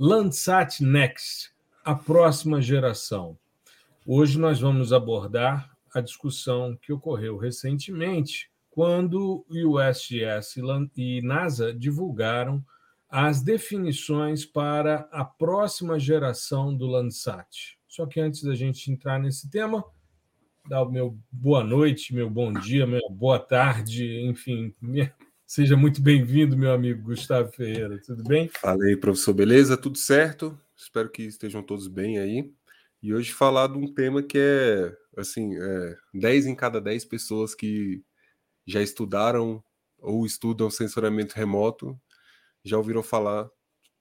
Landsat Next, a próxima geração. Hoje nós vamos abordar a discussão que ocorreu recentemente quando o USGS e NASA divulgaram as definições para a próxima geração do Landsat. Só que antes da gente entrar nesse tema, dar o meu boa noite, meu bom dia, minha boa tarde, enfim, minha Seja muito bem-vindo, meu amigo Gustavo Ferreira. Tudo bem? Fala aí, professor. Beleza? Tudo certo? Espero que estejam todos bem aí. E hoje falar de um tema que é, assim, é, 10 em cada 10 pessoas que já estudaram ou estudam sensoramento remoto já ouviram falar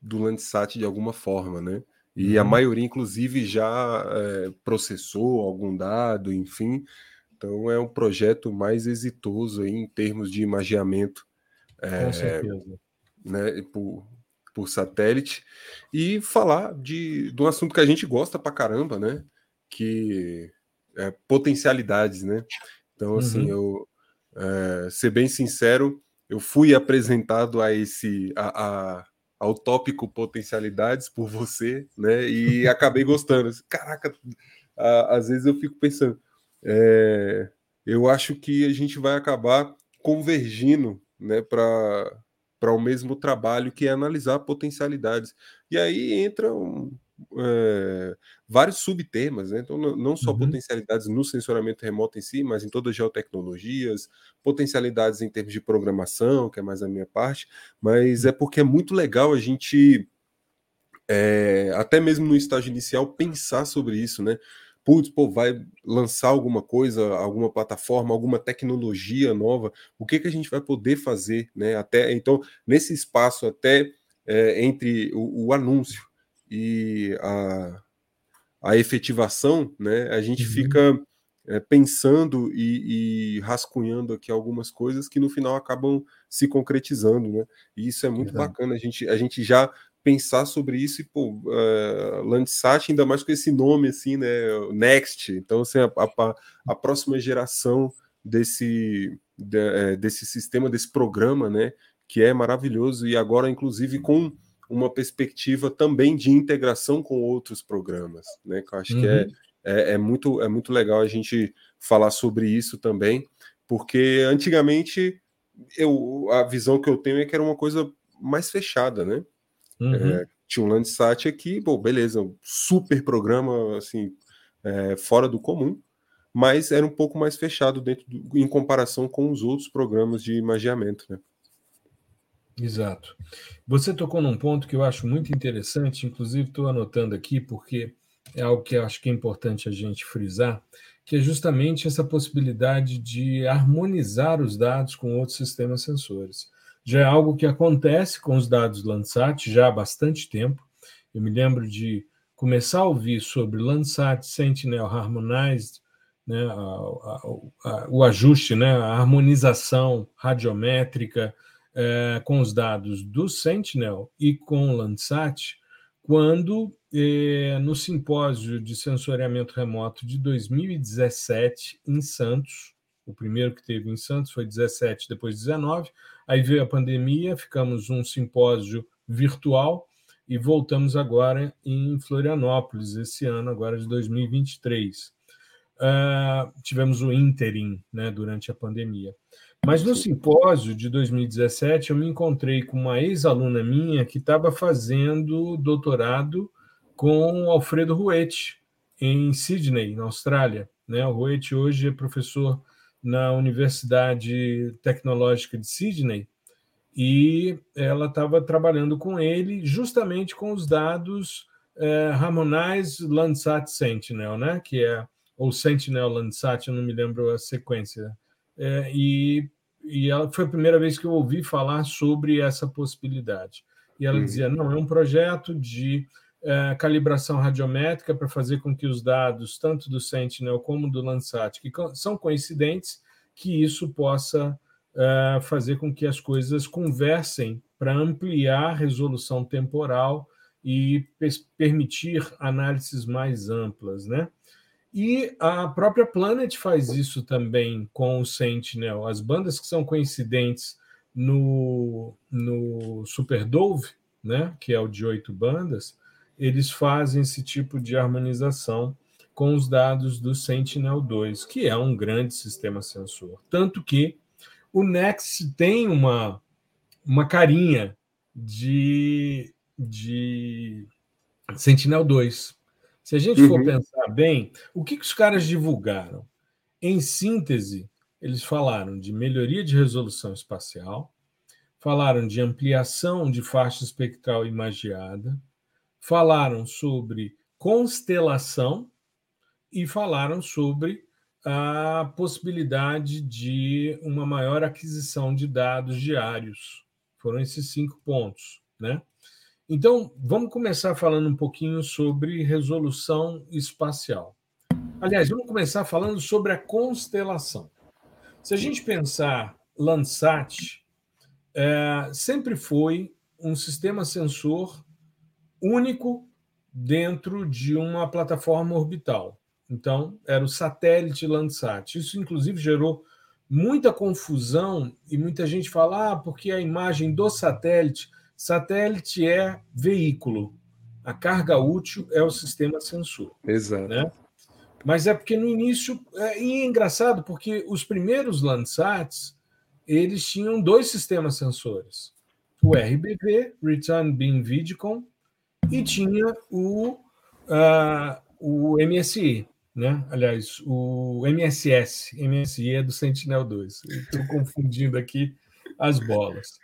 do Landsat de alguma forma, né? E uhum. a maioria, inclusive, já é, processou algum dado, enfim. Então, é um projeto mais exitoso aí em termos de imagiamento é, Com certeza. Né, por, por satélite, e falar de, de um assunto que a gente gosta pra caramba, né? Que é potencialidades, né? Então, assim, uhum. eu é, ser bem sincero, eu fui apresentado a esse a, a, ao tópico potencialidades por você, né? E acabei gostando. Caraca, a, às vezes eu fico pensando, é, eu acho que a gente vai acabar convergindo né, para para o mesmo trabalho que é analisar potencialidades. E aí entram é, vários subtemas, né? então não só uhum. potencialidades no sensoramento remoto em si, mas em todas as geotecnologias, potencialidades em termos de programação, que é mais a minha parte, mas é porque é muito legal a gente, é, até mesmo no estágio inicial, pensar sobre isso, né? Putz, pô, vai lançar alguma coisa, alguma plataforma, alguma tecnologia nova, o que, que a gente vai poder fazer, né? Até então, nesse espaço até é, entre o, o, anúncio e a, a efetivação, né? A gente uhum. fica é, pensando e, e, rascunhando aqui algumas coisas que no final acabam se concretizando, né? E isso é muito bacana. A gente, a gente já pensar sobre isso e, pô, uh, Landsat, ainda mais com esse nome, assim, né, Next, então, assim, a, a, a próxima geração desse, de, é, desse sistema, desse programa, né, que é maravilhoso e agora, inclusive, com uma perspectiva também de integração com outros programas, né, que eu acho uhum. que é, uhum. é, é, muito, é muito legal a gente falar sobre isso também, porque antigamente eu, a visão que eu tenho é que era uma coisa mais fechada, né? Uhum. É, tinha um Landsat aqui, bom, beleza, um super programa, assim, é, fora do comum, mas era um pouco mais fechado dentro do, em comparação com os outros programas de imagiamento, né? Exato. Você tocou num ponto que eu acho muito interessante, inclusive estou anotando aqui porque é algo que eu acho que é importante a gente frisar, que é justamente essa possibilidade de harmonizar os dados com outros sistemas sensores já é algo que acontece com os dados Landsat já há bastante tempo. Eu me lembro de começar a ouvir sobre Landsat Sentinel Harmonized, né, a, a, a, o ajuste, né, a harmonização radiométrica é, com os dados do Sentinel e com o Landsat, quando é, no simpósio de sensoriamento remoto de 2017 em Santos, o primeiro que teve em Santos foi 17, depois 19, Aí veio a pandemia, ficamos um simpósio virtual e voltamos agora em Florianópolis, esse ano, agora de 2023. Uh, ah, tivemos o interim né, durante a pandemia. Mas no simpósio de 2017, eu me encontrei com uma ex-aluna minha que estava fazendo doutorado com Alfredo Ruete, em Sydney, na Austrália. Né? O Ruete hoje é professor na Universidade Tecnológica de Sydney e ela estava trabalhando com ele justamente com os dados é, Harmonize Landsat Sentinel, né? que é ou Sentinel Landsat, eu não me lembro a sequência. É, e, e ela foi a primeira vez que eu ouvi falar sobre essa possibilidade. E ela uhum. dizia: não, é um projeto de é, calibração radiométrica para fazer com que os dados, tanto do Sentinel como do Landsat, que são coincidentes, que isso possa é, fazer com que as coisas conversem para ampliar a resolução temporal e permitir análises mais amplas, né? E a própria Planet faz isso também com o Sentinel. As bandas que são coincidentes no, no Super Dove, né, que é o de oito bandas, eles fazem esse tipo de harmonização com os dados do Sentinel-2, que é um grande sistema sensor. Tanto que o Next tem uma, uma carinha de, de Sentinel-2. Se a gente for uhum. pensar bem, o que, que os caras divulgaram? Em síntese, eles falaram de melhoria de resolução espacial, falaram de ampliação de faixa espectral imagiada, falaram sobre constelação e falaram sobre a possibilidade de uma maior aquisição de dados diários. Foram esses cinco pontos, né? Então, vamos começar falando um pouquinho sobre resolução espacial. Aliás, vamos começar falando sobre a constelação. Se a gente pensar Landsat, é, sempre foi um sistema sensor único dentro de uma plataforma orbital. Então, era o satélite Landsat. Isso, inclusive, gerou muita confusão e muita gente fala, ah, porque a imagem do satélite Satélite é veículo, a carga útil é o sistema sensor. Exato. Né? Mas é porque no início. É, e é engraçado, porque os primeiros Landsats eles tinham dois sistemas sensores: o RBV, Return Beam Vidicon, e tinha o, uh, o MSI, né? Aliás, o MSS. MSI é do Sentinel-2. Estou confundindo aqui as bolas.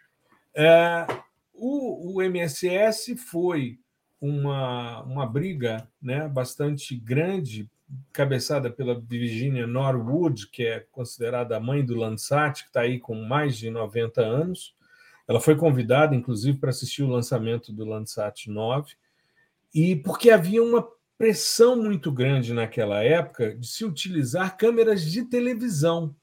É, o, o MSS foi uma, uma briga né, bastante grande, cabeçada pela Virginia Norwood, que é considerada a mãe do Landsat, que está aí com mais de 90 anos. Ela foi convidada, inclusive, para assistir o lançamento do Landsat 9, e porque havia uma pressão muito grande naquela época de se utilizar câmeras de televisão.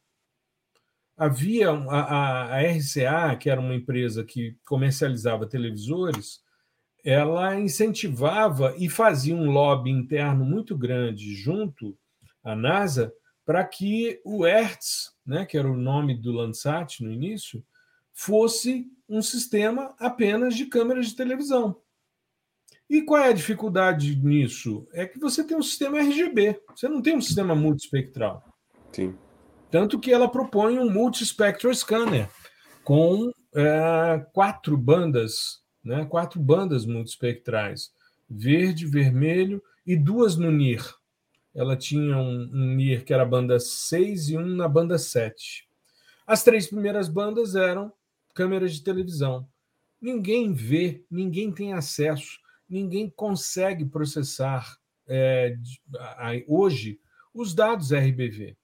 Havia a, a, RCA, que era uma empresa que comercializava televisores, ela incentivava e fazia um lobby interno muito grande junto à NASA para que o Hertz, né, que era o nome do Landsat no início, fosse um sistema apenas de câmeras de televisão. E qual é a dificuldade nisso? É que você tem um sistema RGB, você não tem um sistema multispectral. Sim. Tanto que ela propõe um multispectral scanner com é, quatro bandas, né, quatro bandas multispectrais, verde, vermelho e duas no NIR. Ela tinha um, um NIR que era a banda 6 e um na banda 7. As três primeiras bandas eram câmeras de televisão. Ninguém vê, ninguém tem acesso, ninguém consegue processar é, hoje os dados RBV.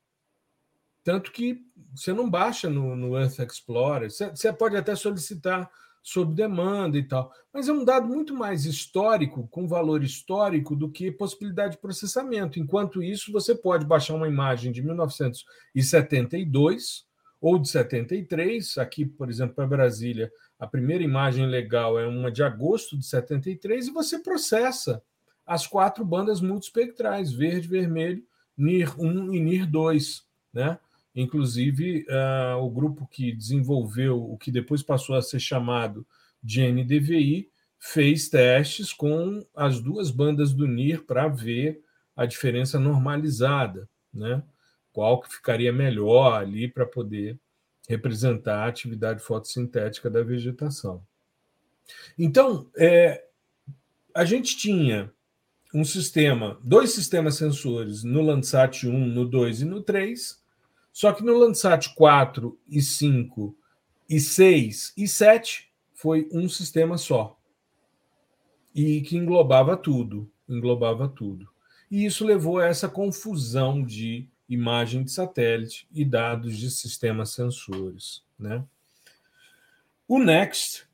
Tanto que você não baixa no, no Earth Explorer, você, você pode até solicitar sob demanda e tal, mas é um dado muito mais histórico, com valor histórico, do que possibilidade de processamento. Enquanto isso, você pode baixar uma imagem de 1972 ou de 73. Aqui, por exemplo, para Brasília, a primeira imagem legal é uma de agosto de 73 e você processa as quatro bandas multispectrais, verde, vermelho, NIR 1 e NIR 2, né? Inclusive, uh, o grupo que desenvolveu o que depois passou a ser chamado de NDVI fez testes com as duas bandas do NIR para ver a diferença normalizada, né? Qual que ficaria melhor ali para poder representar a atividade fotossintética da vegetação. Então, é, a gente tinha um sistema, dois sistemas sensores no Landsat 1, no 2 e no 3, só que no Landsat 4 e 5 e 6 e 7 foi um sistema só. E que englobava tudo, englobava tudo. E isso levou a essa confusão de imagem de satélite e dados de sistemas sensores, né? O Next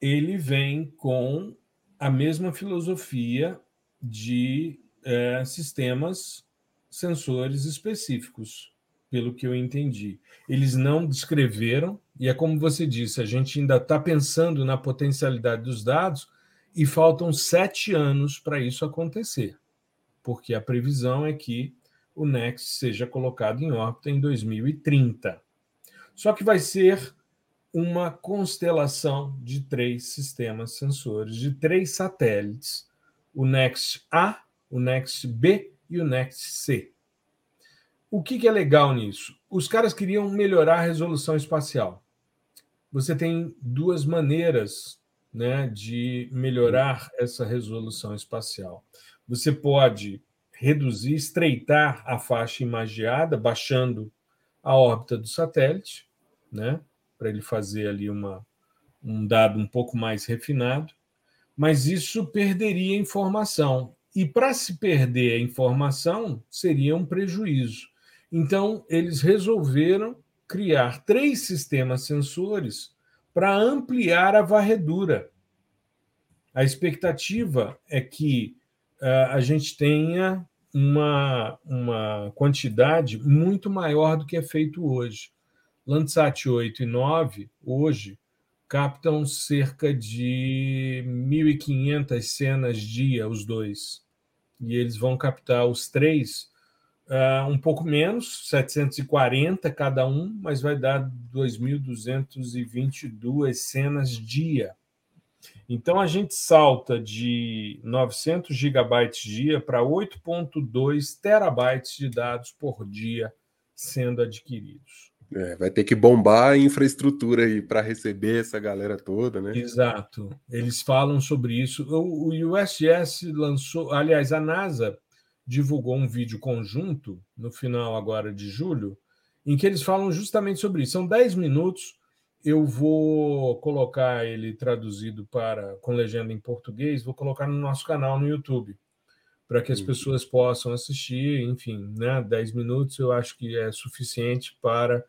ele vem com a mesma filosofia de é, sistemas sensores específicos, pelo que eu entendi. Eles não descreveram, e é como você disse, a gente ainda está pensando na potencialidade dos dados e faltam sete anos para isso acontecer, porque a previsão é que o Next seja colocado em órbita em 2030. Só que vai ser uma constelação de três sistemas sensores, de três satélites: o Next A, o Next B e o Next C. O que, que é legal nisso? Os caras queriam melhorar a resolução espacial. Você tem duas maneiras né, de melhorar essa resolução espacial. Você pode reduzir, estreitar a faixa imagiada, baixando a órbita do satélite, né? para ele fazer ali uma, um dado um pouco mais refinado, mas isso perderia informação. E para se perder a informação, seria um prejuízo. Então, eles resolveram criar três sistemas sensores para ampliar a varredura. A expectativa é que a gente tenha uma, uma quantidade muito maior do que é feito hoje. Landsat 8 e 9, hoje, captam cerca de 1.500 cenas dia, os dois. E eles vão captar os três uh, um pouco menos, 740 cada um, mas vai dar 2.222 cenas dia. Então a gente salta de 900 gigabytes dia para 8.2 terabytes de dados por dia sendo adquiridos. É, vai ter que bombar a infraestrutura aí para receber essa galera toda, né? Exato. Eles falam sobre isso. O, o USGS lançou, aliás, a NASA divulgou um vídeo conjunto no final agora de julho, em que eles falam justamente sobre isso. São 10 minutos. Eu vou colocar ele traduzido para com legenda em português, vou colocar no nosso canal no YouTube para que as pessoas possam assistir, enfim, né? 10 minutos eu acho que é suficiente para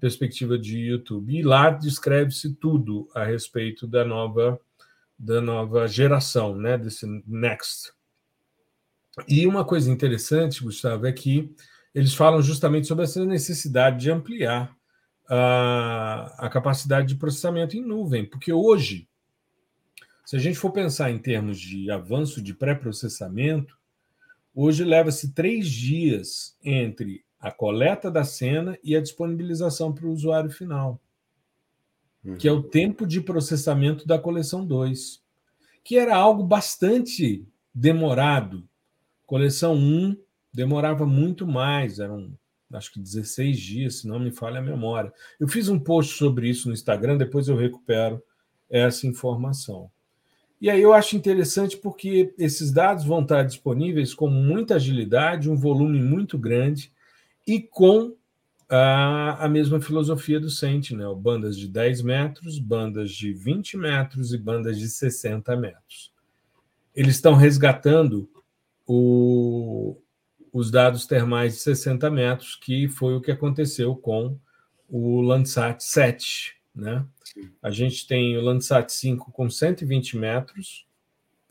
perspectiva de YouTube. E lá descreve-se tudo a respeito da nova da nova geração, né, desse Next. E uma coisa interessante, Gustavo, é que eles falam justamente sobre essa necessidade de ampliar a, a capacidade de processamento em nuvem, porque hoje, se a gente for pensar em termos de avanço de pré-processamento, hoje leva-se três dias entre a coleta da cena e a disponibilização para o usuário final, uhum. que é o tempo de processamento da coleção 2, que era algo bastante demorado. Coleção 1 demorava muito mais, eram acho que 16 dias, se não me falha a memória. Eu fiz um post sobre isso no Instagram, depois eu recupero essa informação. E aí eu acho interessante porque esses dados vão estar disponíveis com muita agilidade, um volume muito grande, e com a, a mesma filosofia do Sentinel, bandas de 10 metros, bandas de 20 metros e bandas de 60 metros. Eles estão resgatando o, os dados termais de 60 metros, que foi o que aconteceu com o Landsat 7. Né? A gente tem o Landsat 5 com 120 metros,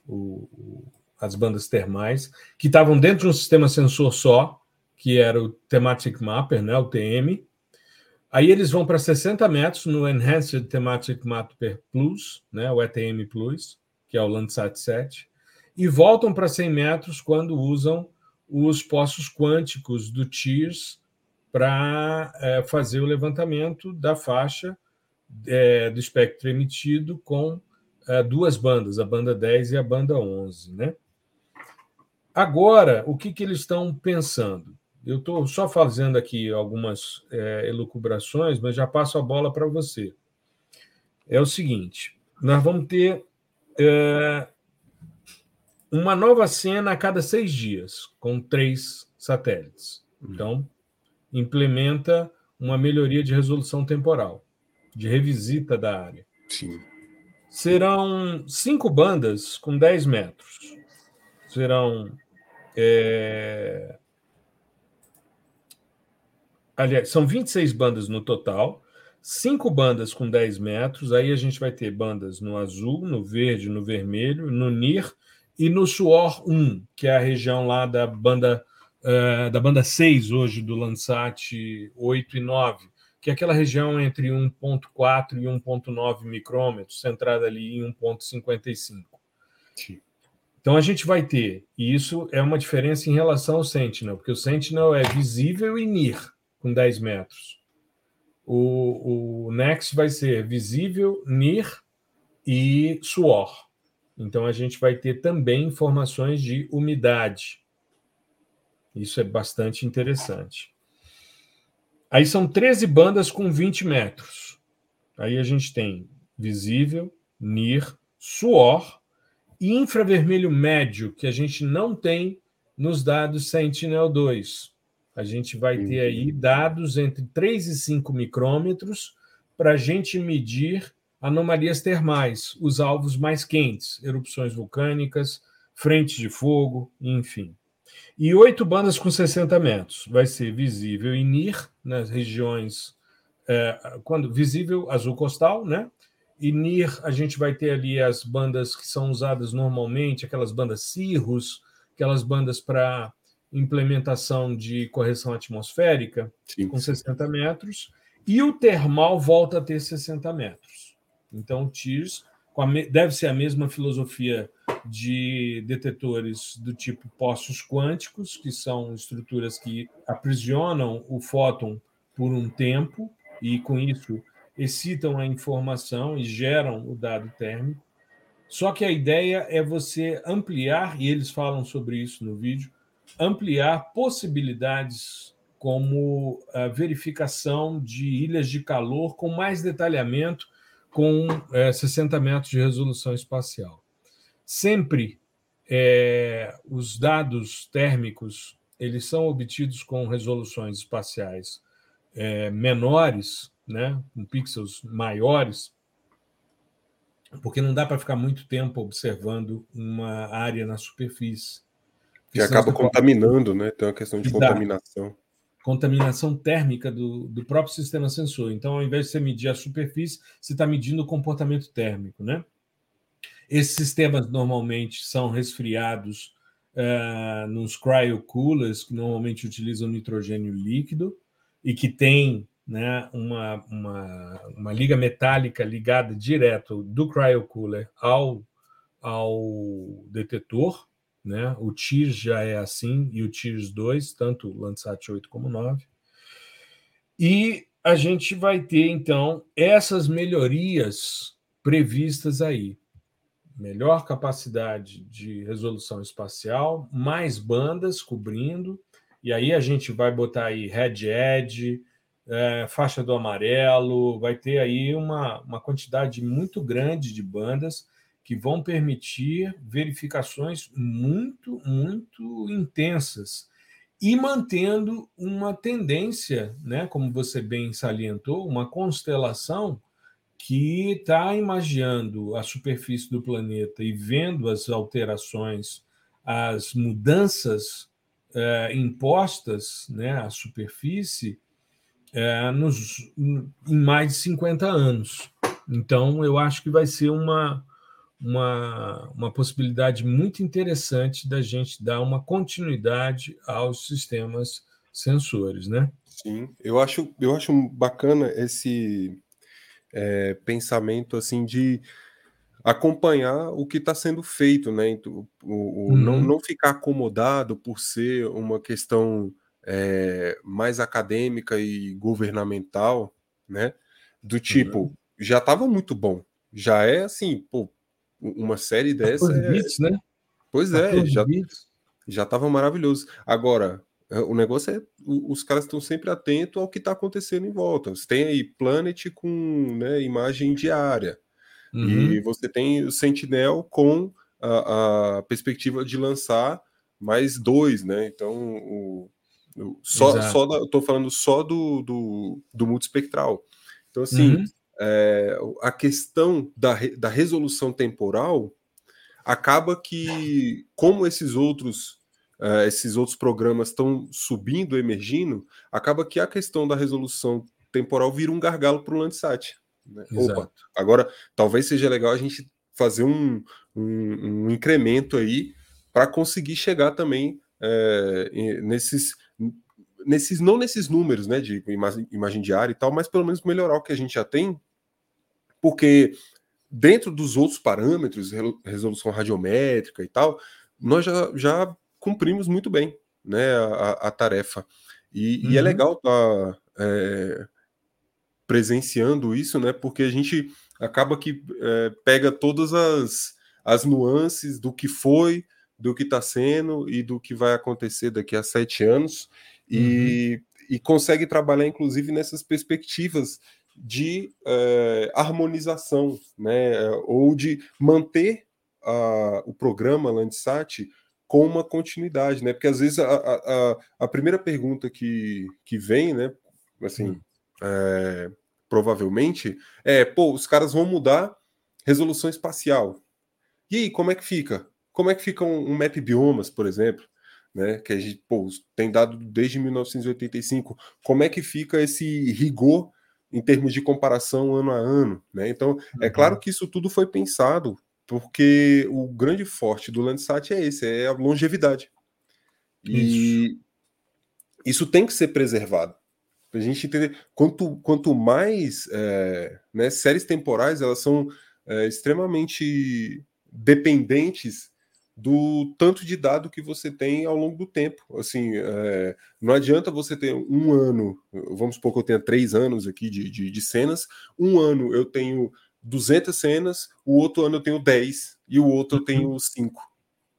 o, o, as bandas termais, que estavam dentro de um sistema sensor só, que era o Thematic Mapper, né, o TM. Aí eles vão para 60 metros no Enhanced Thematic Mapper Plus, né, o ETM Plus, que é o Landsat 7, e voltam para 100 metros quando usam os poços quânticos do TIRS para é, fazer o levantamento da faixa é, do espectro emitido com é, duas bandas, a banda 10 e a banda 11. Né? Agora, o que, que eles estão pensando? Eu estou só fazendo aqui algumas é, elucubrações, mas já passo a bola para você. É o seguinte: nós vamos ter é, uma nova cena a cada seis dias, com três satélites. Então, implementa uma melhoria de resolução temporal, de revisita da área. Sim. Serão cinco bandas com 10 metros. Serão é, aliás, são 26 bandas no total, cinco bandas com 10 metros. Aí a gente vai ter bandas no azul, no verde, no vermelho, no NIR e no Suor 1, que é a região lá da banda uh, da banda 6 hoje do Landsat 8 e 9, que é aquela região entre 1.4 e 1.9 micrômetros, centrada ali em 1.55. Então a gente vai ter, e isso é uma diferença em relação ao Sentinel, porque o Sentinel é visível e NIR, com 10 metros. O, o Next vai ser visível, NIR e suor. Então a gente vai ter também informações de umidade. Isso é bastante interessante. Aí são 13 bandas com 20 metros. Aí a gente tem visível, NIR, suor e infravermelho médio, que a gente não tem nos dados Sentinel-2. A gente vai ter aí dados entre 3 e 5 micrômetros para a gente medir anomalias termais, os alvos mais quentes, erupções vulcânicas, frentes de fogo, enfim. E oito bandas com 60 metros. Vai ser visível em NIR, nas regiões. É, quando visível, azul costal, né? E NIR, a gente vai ter ali as bandas que são usadas normalmente, aquelas bandas CIRRUS, aquelas bandas para implementação de correção atmosférica, Sim. com 60 metros. E o termal volta a ter 60 metros. Então, TIRS deve ser a mesma filosofia de detetores do tipo poços quânticos, que são estruturas que aprisionam o fóton por um tempo e, com isso, excitam a informação e geram o dado térmico. Só que a ideia é você ampliar, e eles falam sobre isso no vídeo, ampliar possibilidades como a verificação de ilhas de calor com mais detalhamento com é, 60 metros de resolução espacial. Sempre é, os dados térmicos eles são obtidos com resoluções espaciais é, menores, né, com pixels maiores, porque não dá para ficar muito tempo observando uma área na superfície. Que acaba contaminando, né? Tem uma questão de Exato. contaminação contaminação térmica do, do próprio sistema sensor. Então, ao invés de você medir a superfície, você está medindo o comportamento térmico, né? Esses sistemas normalmente são resfriados uh, nos cryocoolers, que normalmente utilizam nitrogênio líquido e que tem né, uma, uma, uma liga metálica ligada direto do cryocooler ao, ao detetor, né? O TIRS já é assim, e o TIRS 2, tanto o Landsat 8 como 9. E a gente vai ter, então, essas melhorias previstas aí. Melhor capacidade de resolução espacial, mais bandas cobrindo, e aí a gente vai botar aí Red Edge, é, faixa do amarelo, vai ter aí uma, uma quantidade muito grande de bandas que vão permitir verificações muito, muito intensas e mantendo uma tendência, né, como você bem salientou, uma constelação que está imaginando a superfície do planeta e vendo as alterações, as mudanças é, impostas né, à superfície é, nos, em mais de 50 anos. Então, eu acho que vai ser uma, uma, uma possibilidade muito interessante da gente dar uma continuidade aos sistemas sensores, né? Sim, eu acho, eu acho bacana esse é, pensamento assim de acompanhar o que está sendo feito, né? O, o, uhum. não, não ficar acomodado por ser uma questão é, mais acadêmica e governamental, né? Do tipo, uhum. já estava muito bom. Já é assim, pô, uma série dessa. É... Bits, né? Pois é, já, já tava maravilhoso. Agora, é, o negócio é os caras estão sempre atentos ao que está acontecendo em volta. Você tem aí Planet com né, imagem diária. Uhum. E você tem o Sentinel com a, a, perspectiva de lançar mais dois, né? Então, o, o só, só da, eu tô falando só do, do, do multispectral. Então, assim, uhum é, a questão da, da resolução temporal acaba que, como esses outros uh, esses outros programas estão subindo, emergindo, acaba que a questão da resolução temporal vira um gargalo para o Landsat. Né? Opa, agora talvez seja legal a gente fazer um, um, um incremento aí para conseguir chegar também é, nesses, nesses, não nesses números né, de imagem, imagem diária e tal, mas pelo menos melhorar o que a gente já tem, porque dentro dos outros parâmetros, resolução radiométrica e tal, nós já, já cumprimos muito bem né, a, a tarefa. E, uhum. e, é uhum. legal estar tá, é, presenciando isso, né? Porque a gente acaba que é, pega todas as, as nuances do que foi, do que está sendo e do que vai acontecer daqui a sete anos e, uhum. e consegue trabalhar, inclusive, nessas perspectivas de é, harmonização, né? Ou de manter o programa Landsat com uma continuidade, né? Porque às vezes a, a, a primeira pergunta que, que vem, né? Assim, hum. é, provavelmente, é: pô, os caras vão mudar resolução espacial. E aí, como é que fica? Como é que fica um, um map biomas, por exemplo? Né, que a gente pô, tem dado desde 1985. Como é que fica esse rigor em termos de comparação ano a ano? Né? Então, é uhum. claro que isso tudo foi pensado porque o grande forte do Landsat é esse, é a longevidade. E isso, isso tem que ser preservado. Para a gente entender, quanto, quanto mais é, né, séries temporais, elas são é, extremamente dependentes do tanto de dado que você tem ao longo do tempo. Assim, é, não adianta você ter um ano, vamos supor que eu tenha três anos aqui de, de, de cenas, um ano eu tenho 200 cenas, o outro ano eu tenho 10 e o outro eu tenho 5.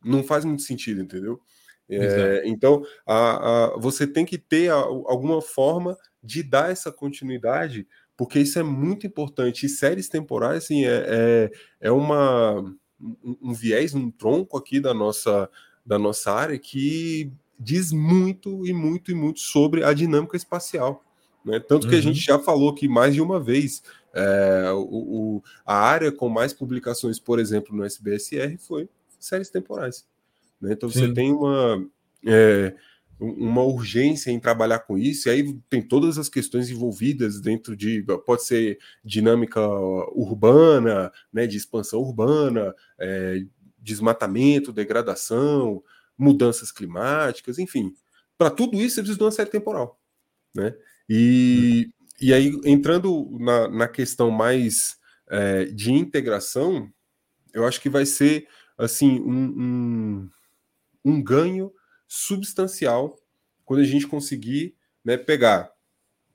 Uhum. Não faz muito sentido, entendeu? É, então, a, a, você tem que ter a, alguma forma de dar essa continuidade, porque isso é muito importante. E séries temporais, assim, é, é, é uma, um, um viés, um tronco aqui da nossa, da nossa área que diz muito e muito e muito sobre a dinâmica espacial. Né? Tanto que uhum. a gente já falou aqui mais de uma vez. É, o, o, a área com mais publicações, por exemplo, no SBSR foi séries temporais. Né? Então Sim. você tem uma, é, uma urgência em trabalhar com isso, e aí tem todas as questões envolvidas dentro de. Pode ser dinâmica urbana, né, de expansão urbana, é, desmatamento, degradação, mudanças climáticas, enfim. Para tudo isso, você precisa de uma série temporal. Né? E, e aí, entrando na, na questão mais é, de integração, eu acho que vai ser assim um, um, um ganho substancial quando a gente conseguir né, pegar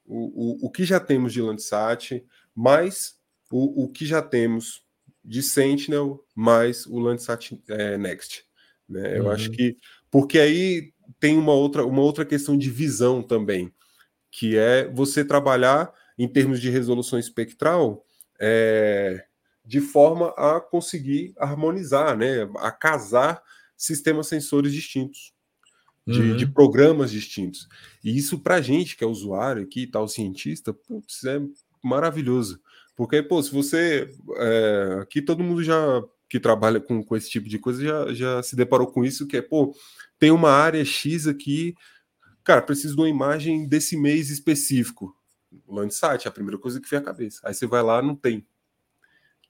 o, o, o que já temos de Landsat, mais o, o que já temos de Sentinel, mais o Landsat é, Next. Né? Eu uhum. acho que. Porque aí tem uma outra, uma outra questão de visão também que é você trabalhar em termos de resolução espectral é, de forma a conseguir harmonizar, né, a casar sistemas sensores distintos, de, uhum. de programas distintos. E isso para a gente que é usuário aqui e tal, cientista, putz, é maravilhoso. Porque, pô, se você. É, aqui todo mundo já que trabalha com, com esse tipo de coisa já, já se deparou com isso, que é, pô, tem uma área X aqui Cara, preciso de uma imagem desse mês específico. Landsat é a primeira coisa que vem à cabeça. Aí você vai lá, não tem.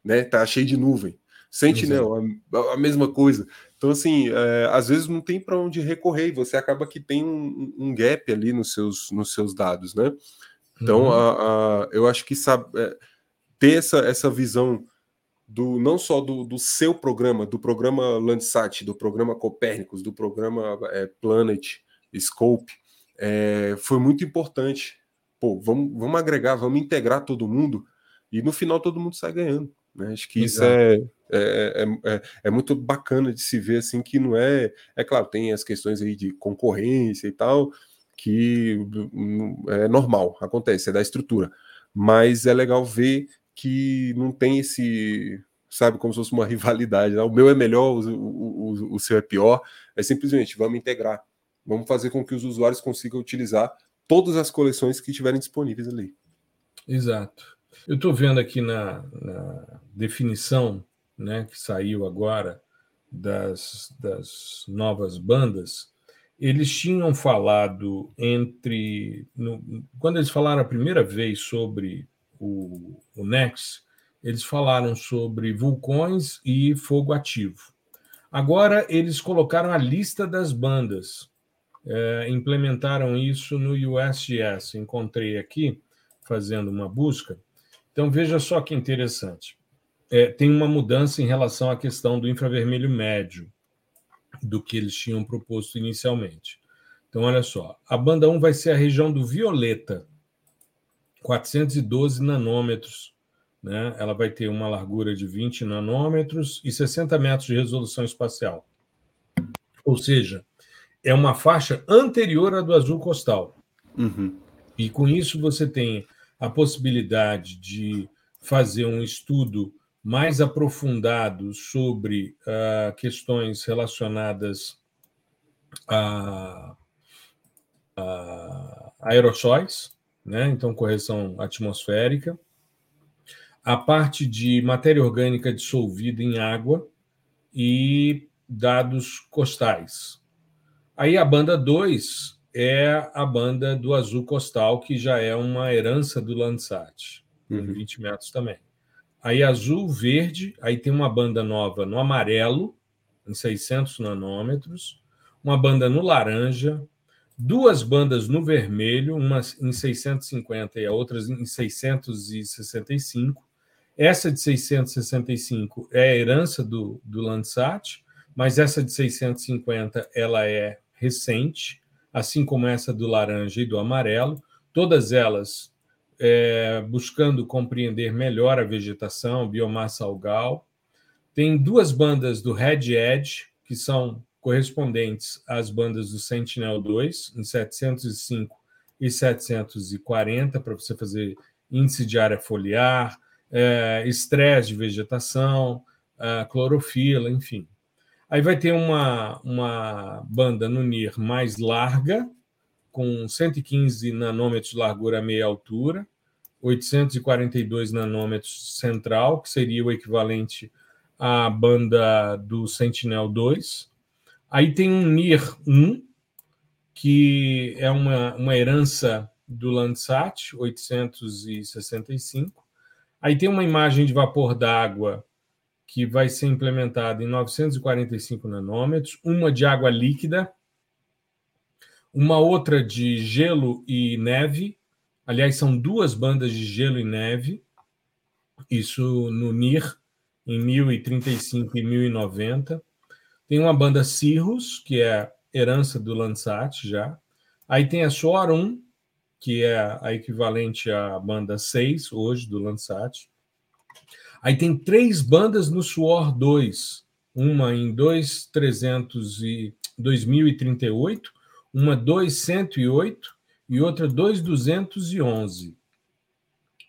Né? Tá cheio de nuvem. Sentinel, a, a mesma coisa. Então, assim, é, às vezes não tem para onde recorrer e você acaba que tem um, um, gap ali nos seus, nos seus dados, né? Então, uhum. a, a, eu acho que sabe, é, ter essa, essa visão do não só do, do, seu programa, do programa Landsat, do programa Copérnicos, do programa é, Planet, Scope, é, foi muito importante. Pô, vamos, vamos agregar, vamos integrar todo mundo e no final todo mundo sai ganhando. Né? Acho que Exato. isso é, é, é, é, é muito bacana de se ver assim que não é. É claro, tem as questões aí de concorrência e tal, que hum, é normal, acontece, é da estrutura. Mas é legal ver que não tem esse, sabe, como se fosse uma rivalidade. Né? O meu é melhor, o, o, o seu é pior. É simplesmente vamos integrar. Vamos fazer com que os usuários consigam utilizar todas as coleções que estiverem disponíveis ali. Exato. Eu estou vendo aqui na, na, definição né, que saiu agora das, das novas bandas, eles tinham falado entre. No, quando eles falaram a primeira vez sobre o, o NEX, eles falaram sobre vulcões e fogo ativo. Agora eles colocaram a lista das bandas, é, implementaram isso no USGS. Encontrei aqui, fazendo uma busca. Então veja só que interessante. É, tem uma mudança em relação à questão do infravermelho médio do que eles tinham proposto inicialmente. Então, olha só, a banda 1 vai ser a região do violeta, 412 nanômetros. Né? Ela vai ter uma largura de 20 nanômetros e 60 metros de resolução espacial. Ou seja, é uma faixa anterior à do azul costal. Uhum. E com isso você tem a possibilidade de fazer um estudo mais aprofundado sobre uh, questões relacionadas a, a aerossóis, né? então correção atmosférica, a parte de matéria orgânica dissolvida em água e dados costais. Aí a banda 2 é a banda do azul costal, que já é uma herança do Landsat, uhum. 20 metros também. Aí azul, verde, aí tem uma banda nova no amarelo, em 600 nanômetros, uma banda no laranja, duas bandas no vermelho, uma em 650 e a outra em 665. Essa de 665 é a herança do, do Landsat, mas essa de 650 ela é recente, assim como essa do laranja e do amarelo. Todas elas é, buscando compreender melhor a vegetação, biomassa algal. Tem duas bandas do Red Edge, que são correspondentes às bandas do Sentinel-2, em 705 e 740, para você fazer índice de área foliar, é, estresse de vegetação, clorofila, enfim. Aí vai ter uma, uma banda no NIR mais larga, com 115 nanômetros de largura meia altura, 842 nanômetros central, que seria o equivalente à banda do Sentinel-2. Aí tem um NIR 1, que é uma, uma herança do Landsat, 865. Aí tem uma imagem de vapor d'água que vai ser implementada em 945 nanômetros, uma de água líquida, uma outra de gelo e neve. Aliás, são duas bandas de gelo e neve, isso no NIR, em 1035 e 1090. Tem uma banda Cirrus, que é herança do Landsat já. Aí tem a Soar 1, que é a equivalente à banda 6 hoje do Landsat. Aí tem três bandas no Suor 2, uma em 2300 e 2038, uma 2108 e outra 2211.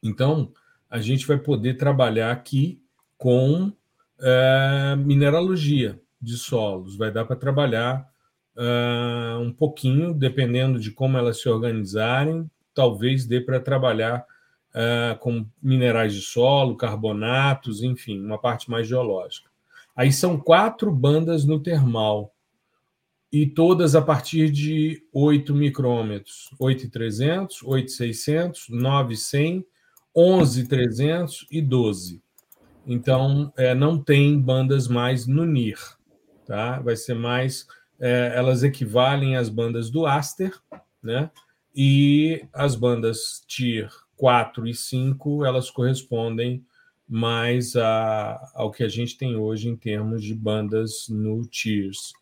Então, a gente vai poder trabalhar aqui com é, mineralogia de solos. Vai dar para trabalhar é, um pouquinho, dependendo de como elas se organizarem, talvez dê para trabalhar uh, com minerais de solo, carbonatos, enfim, uma parte mais geológica. Aí são quatro bandas no termal, e todas a partir de 8 micrômetros: 8,300, 8,600, 9,100, 11,300 e 12. Então, é, não tem bandas mais no NIR, tá? Vai ser mais. É, elas equivalem às bandas do Aster, né? E as bandas TIR 4 e 5, elas correspondem mais a, ao que a gente tem hoje em termos de bandas no Tiers.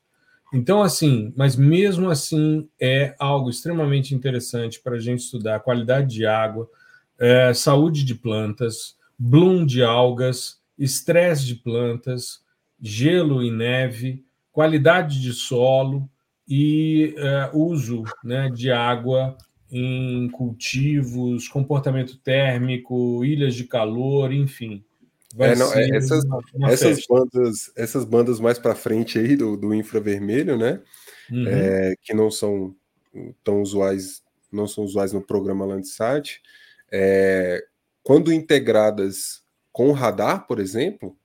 Então, assim, mas mesmo assim é algo extremamente interessante para a gente estudar qualidade de água, é, saúde de plantas, bloom de algas, estresse de plantas, gelo e neve, qualidade de solo e é, uso né, de água em cultivos, comportamento térmico, ilhas de calor, enfim. É, não, é, essas, essas bandas, essas bandas mais para frente aí do, do infravermelho, né? Uhum. É, que não são tão usuais, não são usuais no programa Landsat, é, quando integradas com o radar, por exemplo,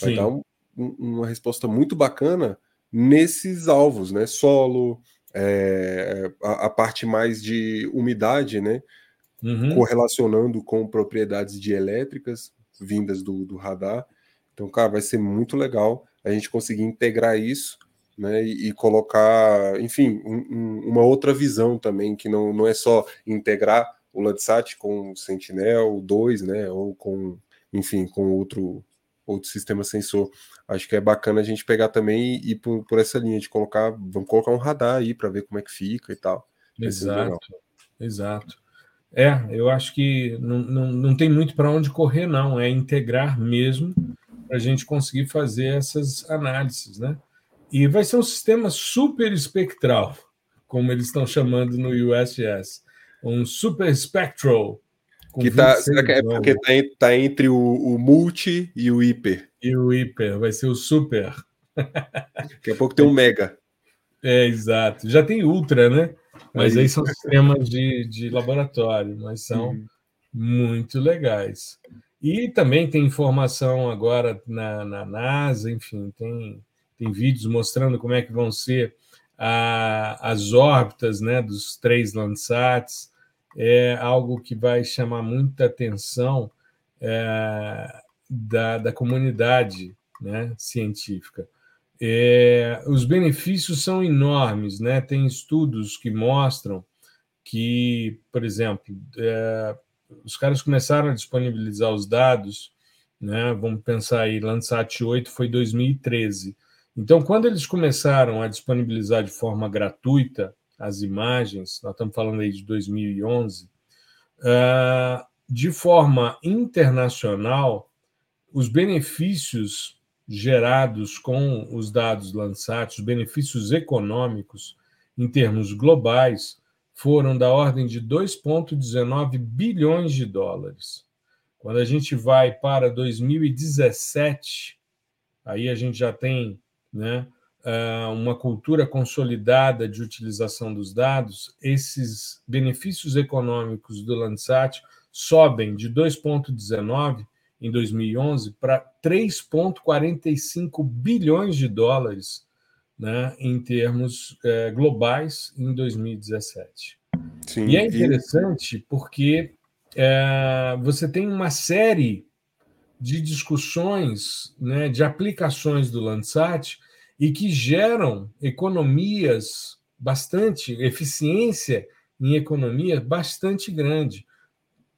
vai Sim. dar um, um, uma resposta muito bacana nesses alvos, né? Solo, é, a, a, parte mais de umidade, né? Uhum. Correlacionando com propriedades dielétricas vindas do, do radar. Então, cara, vai ser muito legal a gente conseguir integrar isso né, e, e colocar, enfim, um, um, uma outra visão também, que não, não é só integrar o Landsat com o Sentinel 2, né, ou com, enfim, com outro, outro sistema sensor. Acho que é bacana a gente pegar também e ir por, por essa linha de colocar, vamos colocar um radar aí para ver como é que fica e tal. Exato, exato. É, eu acho que não, não, não tem muito para onde correr, não. É integrar mesmo para a gente conseguir fazer essas análises, né? E vai ser um sistema super espectral, como eles estão chamando no USS, um super spectral. Que tá, será que é porque está tá entre o, o, multi e o hiper? E o hiper, vai ser o super. Daqui a pouco tem um mega. É, exato. Já tem ultra, né? Mas aí são sistemas de, de laboratório, mas são uhum. muito legais. E também tem informação agora na, na NASA, enfim, tem tem vídeos mostrando como é que vão ser a, as órbitas né, dos três Landsats. É algo que vai chamar muita atenção é, da, da comunidade né, científica. É, os benefícios são enormes, né? Tem estudos que mostram que, por exemplo, é, os caras começaram a disponibilizar os dados, né? Vamos pensar aí, Landsat 8 foi 2013. Então, quando eles começaram a disponibilizar de forma gratuita as imagens, nós estamos falando aí de 2011, ah, de forma internacional, os benefícios gerados com os dados Landsat, os benefícios econômicos em termos globais, foram da ordem de 2,19 bilhões de dólares. Quando a gente vai para 2017, aí a gente já tem né, ah, uma cultura consolidada de utilização dos dados, esses benefícios econômicos do Landsat sobem de 2,19 em 2011 para 3,45 bilhões de dólares né, em termos é, globais em 2017. Sim, e é interessante e... porque é, você tem uma série de discussões, né, de aplicações do Landsat e que geram economias bastante, eficiência em economia bastante grande.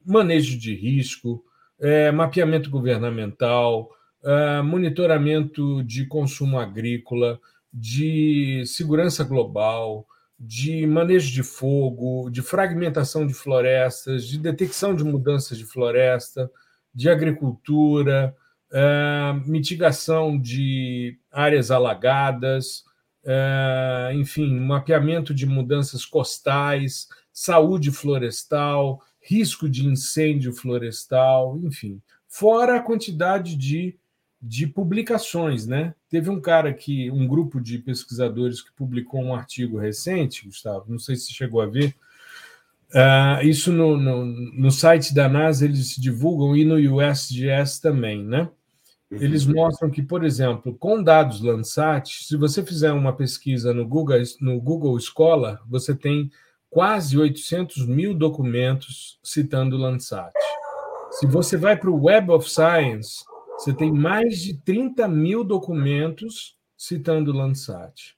Manejo de risco, é, mapeamento governamental, é, monitoramento de consumo agrícola, de segurança global, de manejo de fogo, de fragmentação de florestas, de detecção de mudanças de floresta, de agricultura, é, mitigação de áreas alagadas, é, enfim, mapeamento de mudanças costais, saúde florestal, risco de incêndio florestal, enfim, fora a quantidade de, de publicações, né? Teve um cara que, um grupo de pesquisadores que publicou um artigo recente, Gustavo, não sei se chegou a ver, uh, isso no, no, no site da NASA eles divulgam e no USGS também, né? Uhum. Eles mostram que, por exemplo, com dados Landsat, se você fizer uma pesquisa no Google, no Google Scholar, você tem quase 800 mil documentos citando Landsat. Se você vai para o Web of Science, você tem mais de 30 mil documentos citando Landsat.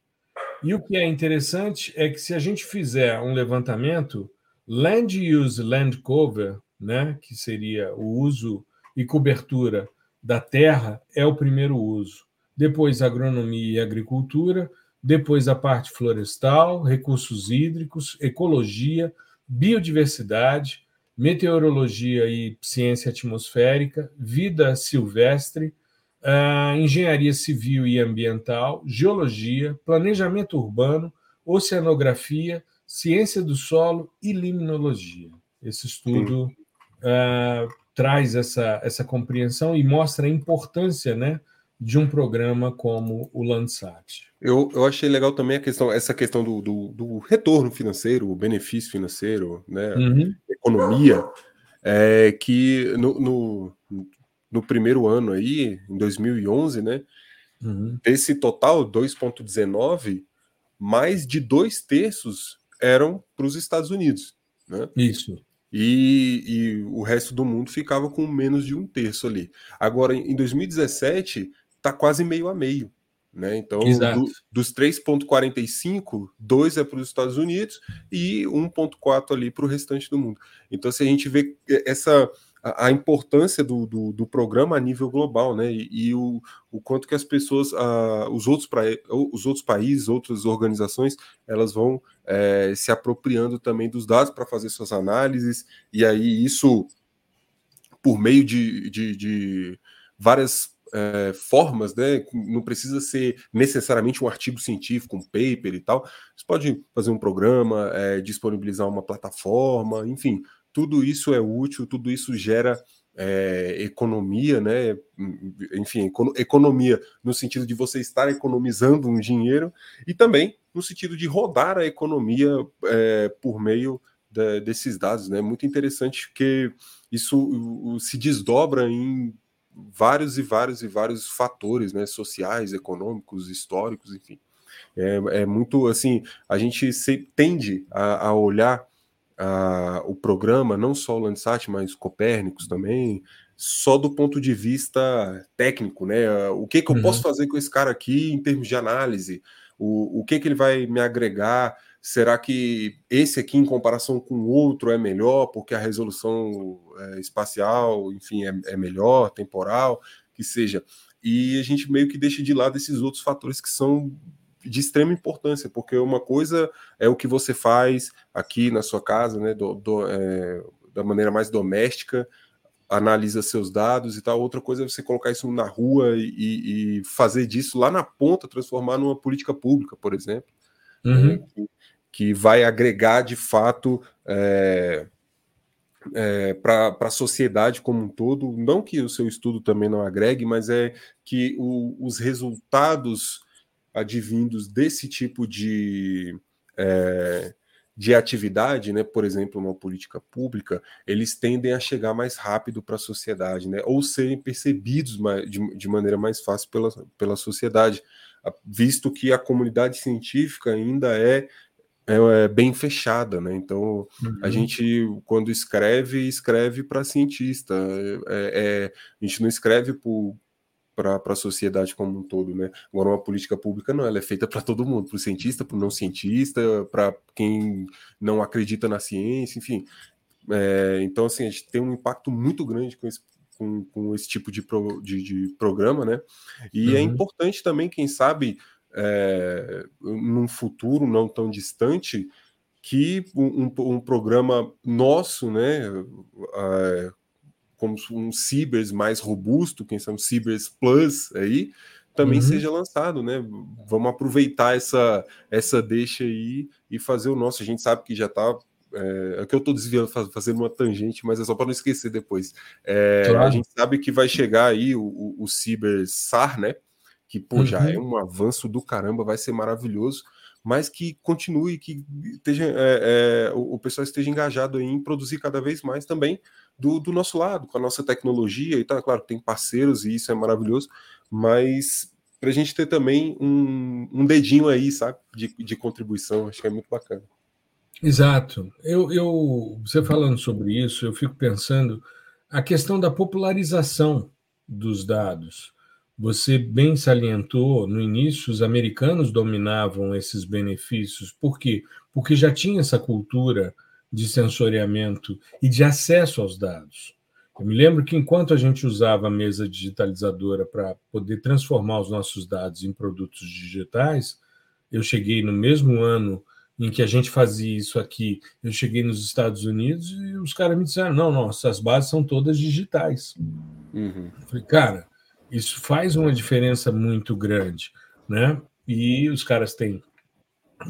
E o que é interessante é que se a gente fizer um levantamento, Land Use Land Cover, né, que seria o uso e cobertura da terra, é o primeiro uso. Depois agronomia e agricultura, depois a parte florestal, recursos hídricos, ecologia, biodiversidade, meteorologia e ciência atmosférica, vida silvestre, uh, engenharia civil e ambiental, geologia, planejamento urbano, oceanografia, ciência do solo e limnologia. Esse estudo uh, traz essa, essa compreensão e mostra a importância, né? De um programa como o Landsat. Eu, eu achei legal também a questão, essa questão do, do, do retorno financeiro, o benefício financeiro, né, uhum. economia, é, que no, no, no, primeiro ano aí, em 2011, né, uhum. desse total 2.19, mais de dois terços eram para os Estados Unidos. Né? Isso. E, e, o resto do mundo ficava com menos de um terço ali. Agora, em 2017, está quase meio a meio. Né? Então, do, dos 3,45, 2 é para os Estados Unidos e 1,4 ali para o restante do mundo. Então, se a gente vê essa a, a importância do, do, do, programa a nível global, né? E, e o, o quanto que as pessoas, uh, os, outros pra, os outros países, outras organizações, elas vão é, se apropriando também dos dados para fazer suas análises, e aí isso por meio de, de, de várias é, formas, né? Não precisa ser necessariamente um artigo científico, um paper e tal. Você pode fazer um programa, é, disponibilizar uma plataforma, enfim, tudo isso é útil, tudo isso gera é, economia, né? Enfim, economia no sentido de você estar economizando um dinheiro e também no sentido de rodar a economia é, por meio de, desses dados, né? Muito interessante que isso se desdobra em vários e vários e vários fatores, né? Sociais, econômicos, históricos, enfim. É, é muito assim, a gente se, tende a, a olhar a, o programa, não só o Landsat, mas Copérnicos também, só do ponto de vista técnico, né? O que, que eu uhum. posso fazer com esse cara aqui em termos de análise? O, o que, que ele vai me agregar? Será que esse aqui, em comparação com o outro, é melhor porque a resolução é, espacial, enfim, é, é melhor, temporal, que seja? E a gente meio que deixa de lado esses outros fatores que são de extrema importância, porque uma coisa é o que você faz aqui na sua casa, né, do, do, é, da maneira mais doméstica, analisa seus dados e tal. Outra coisa é você colocar isso na rua e, e fazer disso lá na ponta, transformar numa política pública, por exemplo, uhum. né, que, que, vai agregar de fato. É, é, para a sociedade como um todo, não que o seu estudo também não agregue, mas é que o, os resultados advindos desse tipo de, é, de atividade, né, por exemplo, uma política pública, eles tendem a chegar mais rápido para a sociedade, né, ou serem percebidos mais, de, de maneira mais fácil pela, pela sociedade, visto que a comunidade científica ainda é é, é bem fechada, né? Então uhum. a gente quando escreve escreve para cientista, é, é, a gente não escreve por, para a sociedade como um todo, né? Agora, uma política pública não, ela é feita para todo mundo, para o cientista, para o não cientista, para quem não acredita na ciência, enfim. É, então, assim, a gente tem um impacto muito grande com esse, com, com esse tipo de, pro, de, de, programa, né? E é uhum. é importante também, quem sabe, é, num futuro não tão distante, que um, um programa nosso, né, é, como um Cibers mais robusto, quem sabe um Cibers Plus aí, também uhum. seja lançado, né? Vamos aproveitar essa, essa deixa aí e fazer o nosso. A gente sabe que já está é, é que eu estou desviando, fazendo uma tangente, mas é só para não esquecer depois. É, claro. A gente sabe que vai chegar aí o, o, o Cyber SAR, né? Que pô, uhum. já é um avanço do caramba, vai ser maravilhoso, mas que continue, que esteja, é, é, o, o pessoal esteja engajado em produzir cada vez mais também do, do nosso lado, com a nossa tecnologia e tal. Claro, tem parceiros e isso é maravilhoso, mas para a gente ter também um, um dedinho aí, sabe, de, de contribuição, acho que é muito bacana. Exato. Eu, eu, você falando sobre isso, eu fico pensando a questão da popularização dos dados. Você bem salientou no início, os americanos dominavam esses benefícios. Por quê? Porque já tinha essa cultura de sensoriamento e de acesso aos dados. Eu me lembro que enquanto a gente usava a mesa digitalizadora para poder transformar os nossos dados em produtos digitais, eu cheguei no mesmo ano em que a gente fazia isso aqui, eu cheguei nos Estados Unidos e os caras me disseram: não, essas bases são todas digitais. Uhum. Falei, cara, isso faz uma diferença muito grande, né? E os caras têm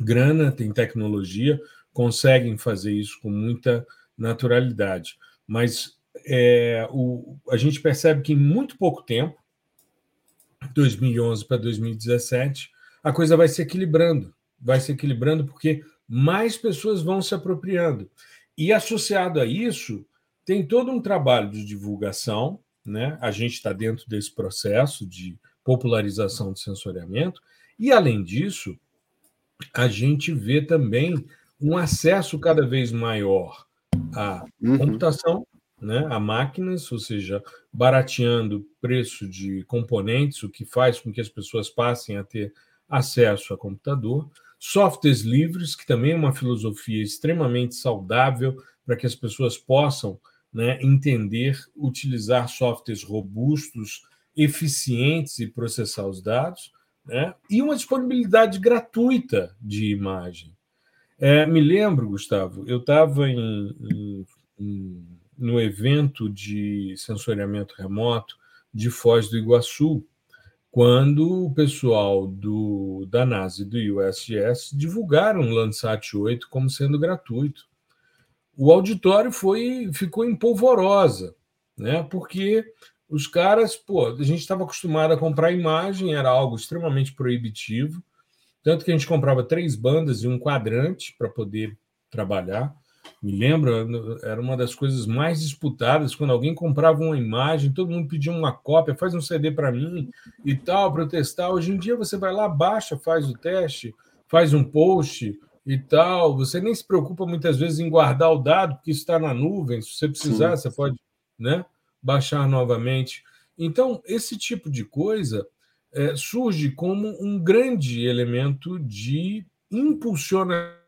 grana, têm tecnologia, conseguem fazer isso com muita naturalidade. Mas é, o, a gente percebe que em muito pouco tempo, 2011 para 2017, a coisa vai se equilibrando. Vai se equilibrando porque mais pessoas vão se apropriando. E associado a isso, tem todo um trabalho de divulgação, né? A gente está dentro desse processo de popularização do sensoriamento, e além disso, a gente vê também um acesso cada vez maior à uhum. computação, né, a máquinas, ou seja, barateando o preço de componentes, o que faz com que as pessoas passem a ter acesso a computador. Softwares livres, que também é uma filosofia extremamente saudável para que as pessoas possam né, entender, utilizar softwares robustos, eficientes e processar os dados, né, e uma disponibilidade gratuita de imagem. É, me lembro, Gustavo, eu estava em, em, em, no evento de sensoriamento remoto de Foz do Iguaçu, quando o pessoal do, da NASA e do USGS divulgaram o Landsat 8 como sendo gratuito. O auditório foi ficou em polvorosa, né? porque os caras, pô, a gente estava acostumado a comprar imagem, era algo extremamente proibitivo, tanto que a gente comprava três bandas e um quadrante para poder trabalhar. Me lembro, era uma das coisas mais disputadas quando alguém comprava uma imagem, todo mundo pedia uma cópia, faz um CD para mim e tal, para eu testar. Hoje em dia você vai lá, baixa, faz o teste, faz um post e tal. Você nem se preocupa muitas vezes em guardar o dado, porque está na nuvem. Se você precisar, Sim. você pode né, baixar novamente. Então, esse tipo de coisa é, surge como um grande elemento de impulsionar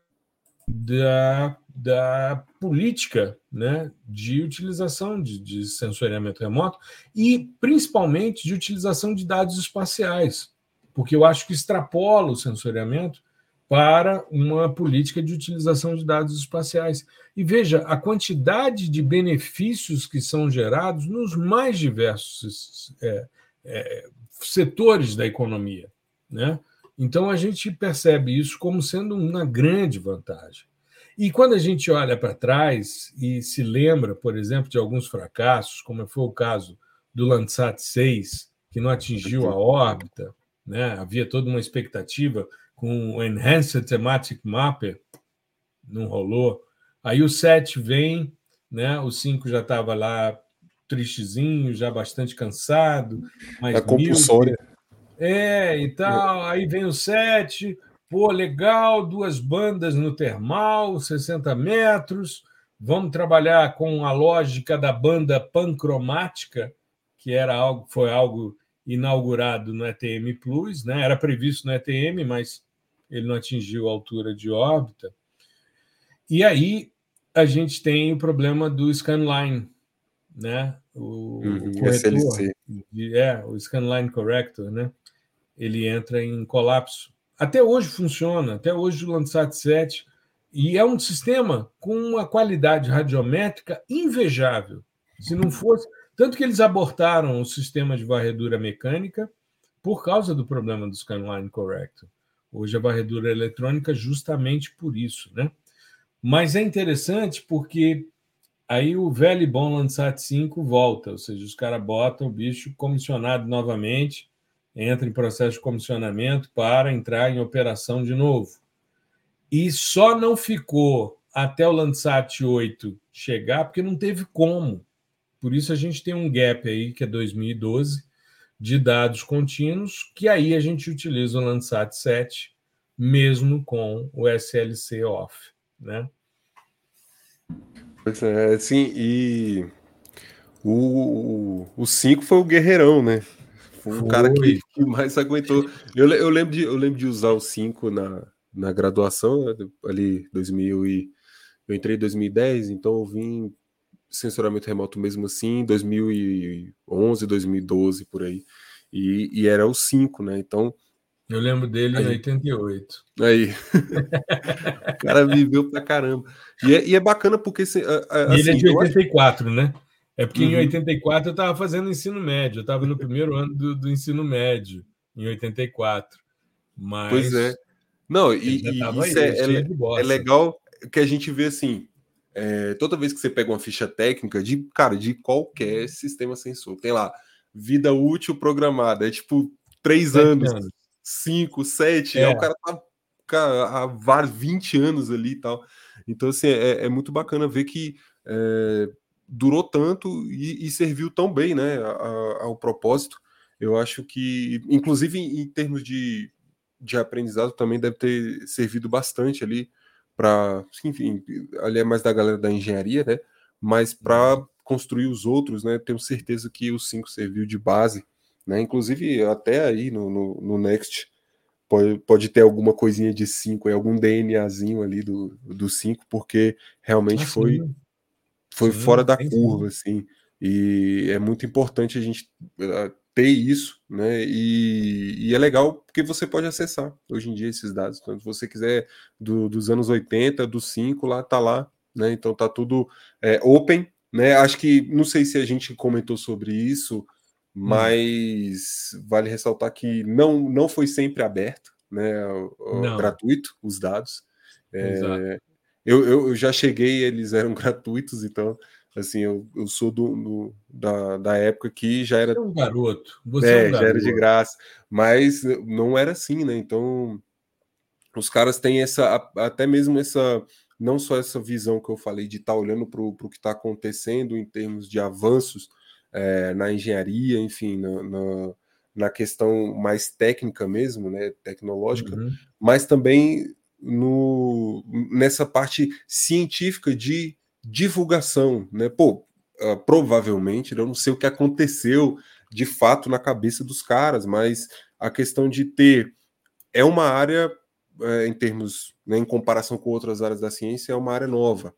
da, da política né, de utilização de, de sensoriamento remoto e, principalmente, de utilização de dados espaciais, porque eu acho que extrapola o sensoriamento para uma política de utilização de dados espaciais. E veja a quantidade de benefícios que são gerados nos mais diversos é, é, setores da economia. Né? Então, a gente percebe isso como sendo uma grande vantagem. E quando a gente olha para trás e se lembra, por exemplo, de alguns fracassos, como foi o caso do Landsat 6, que não atingiu a órbita, né? havia toda uma expectativa com o Enhanced Thematic Mapper, não rolou. Aí o 7 vem, né? o 5 já estava lá tristezinho, já bastante cansado. Mais é compulsória. É, e tal. Aí vem o 7, pô, legal, duas bandas no termal, 60 metros. Vamos trabalhar com a lógica da banda pancromática, que era algo, foi algo inaugurado no ETM Plus, né? Era previsto no ETM, mas ele não atingiu a altura de órbita. E aí a gente tem o problema do scanline, né? O, uhum, o corretor, é, o scanline corrector, né? ele entra em colapso. Até hoje funciona, até hoje o Landsat 7, e é um sistema com uma qualidade radiométrica invejável. Se não fosse. Tanto que eles abortaram o sistema de varredura mecânica por causa do problema do Scanline Corrector. Hoje a varredura eletrônica justamente por isso, né? Mas é interessante porque aí o velho e bom Landsat 5 volta, ou seja, os caras botam o bicho comissionado novamente entra em processo de comissionamento para entrar em operação de novo. E só não ficou até o Landsat 8 chegar porque não teve como. Por isso a gente tem um gap aí, que é 2012, de dados contínuos, que aí a gente utiliza o Landsat 7, mesmo com o SLC off, né? Pois é, sim, e o, o 5 foi o guerreirão, né? Foi um cara que, que, mais aguentou. Eu, eu, lembro de, eu lembro de usar o 5 na, na graduação, né, ali 2000 e eu entrei em 2010, então eu vim censuramento remoto mesmo assim em 2011, 2012 por aí. E, e era o 5, né? Então eu lembro dele aí, em 88. Aí. o cara viveu pra caramba. E é, e é bacana porque. Assim, ele é de 84, acho... né? É porque uhum. em 84 eu estava fazendo ensino médio, eu estava no primeiro ano do, do, ensino médio, em 84. Mas. Pois é. Não, e, e isso aí, é, é, é, legal que a gente vê assim. É, toda vez que você pega uma ficha técnica de, cara, de qualquer sistema sensor, tem lá, vida útil programada, é tipo três anos, anos, cinco, sete, é. o cara tá há vários 20 anos ali e tal. Então, assim, é, é muito bacana ver que é, durou tanto e, e serviu tão bem né, a, a, ao propósito. Eu acho que, inclusive em termos de, de aprendizado também deve ter servido bastante ali para, enfim, ali é mais da galera da engenharia, né? Mas para uhum. construir os outros, né? Tenho certeza que o 5 serviu de base, né? Inclusive até aí no, no, no Next pode, pode ter alguma coisinha de 5, algum DNAzinho ali do 5, do cinco, porque realmente ah, foi, foi sim, fora da curva, assim. E é muito importante a gente uh, ter isso, né? E, e, é legal porque você pode acessar hoje em dia esses dados. Então, se você quiser do, dos anos 80, dos 5, lá tá lá, né? Então tá tudo é, open, né? Acho que não sei se a gente comentou sobre isso, hum. mas hum. vale ressaltar que não, não foi sempre aberto, né? Gratuito os dados. É, eu, eu, já cheguei, eles eram gratuitos, então Assim, eu, eu sou do, do, da, da época que já era. Você é um garoto. Você é, é um garoto. já era de graça. Mas não era assim, né? Então, os caras têm essa, até mesmo essa, não só essa visão que eu falei de estar tá olhando para o que está acontecendo em termos de avanços é, na engenharia, enfim, na, na, na, questão mais técnica mesmo, né? Tecnológica, uhum. mas também no, nessa parte científica de divulgação, né? Pô, uh, provavelmente, eu não sei o que aconteceu de fato na cabeça dos caras, mas a questão de ter é uma área é, em termos, né, em comparação com outras áreas da ciência, é uma área nova.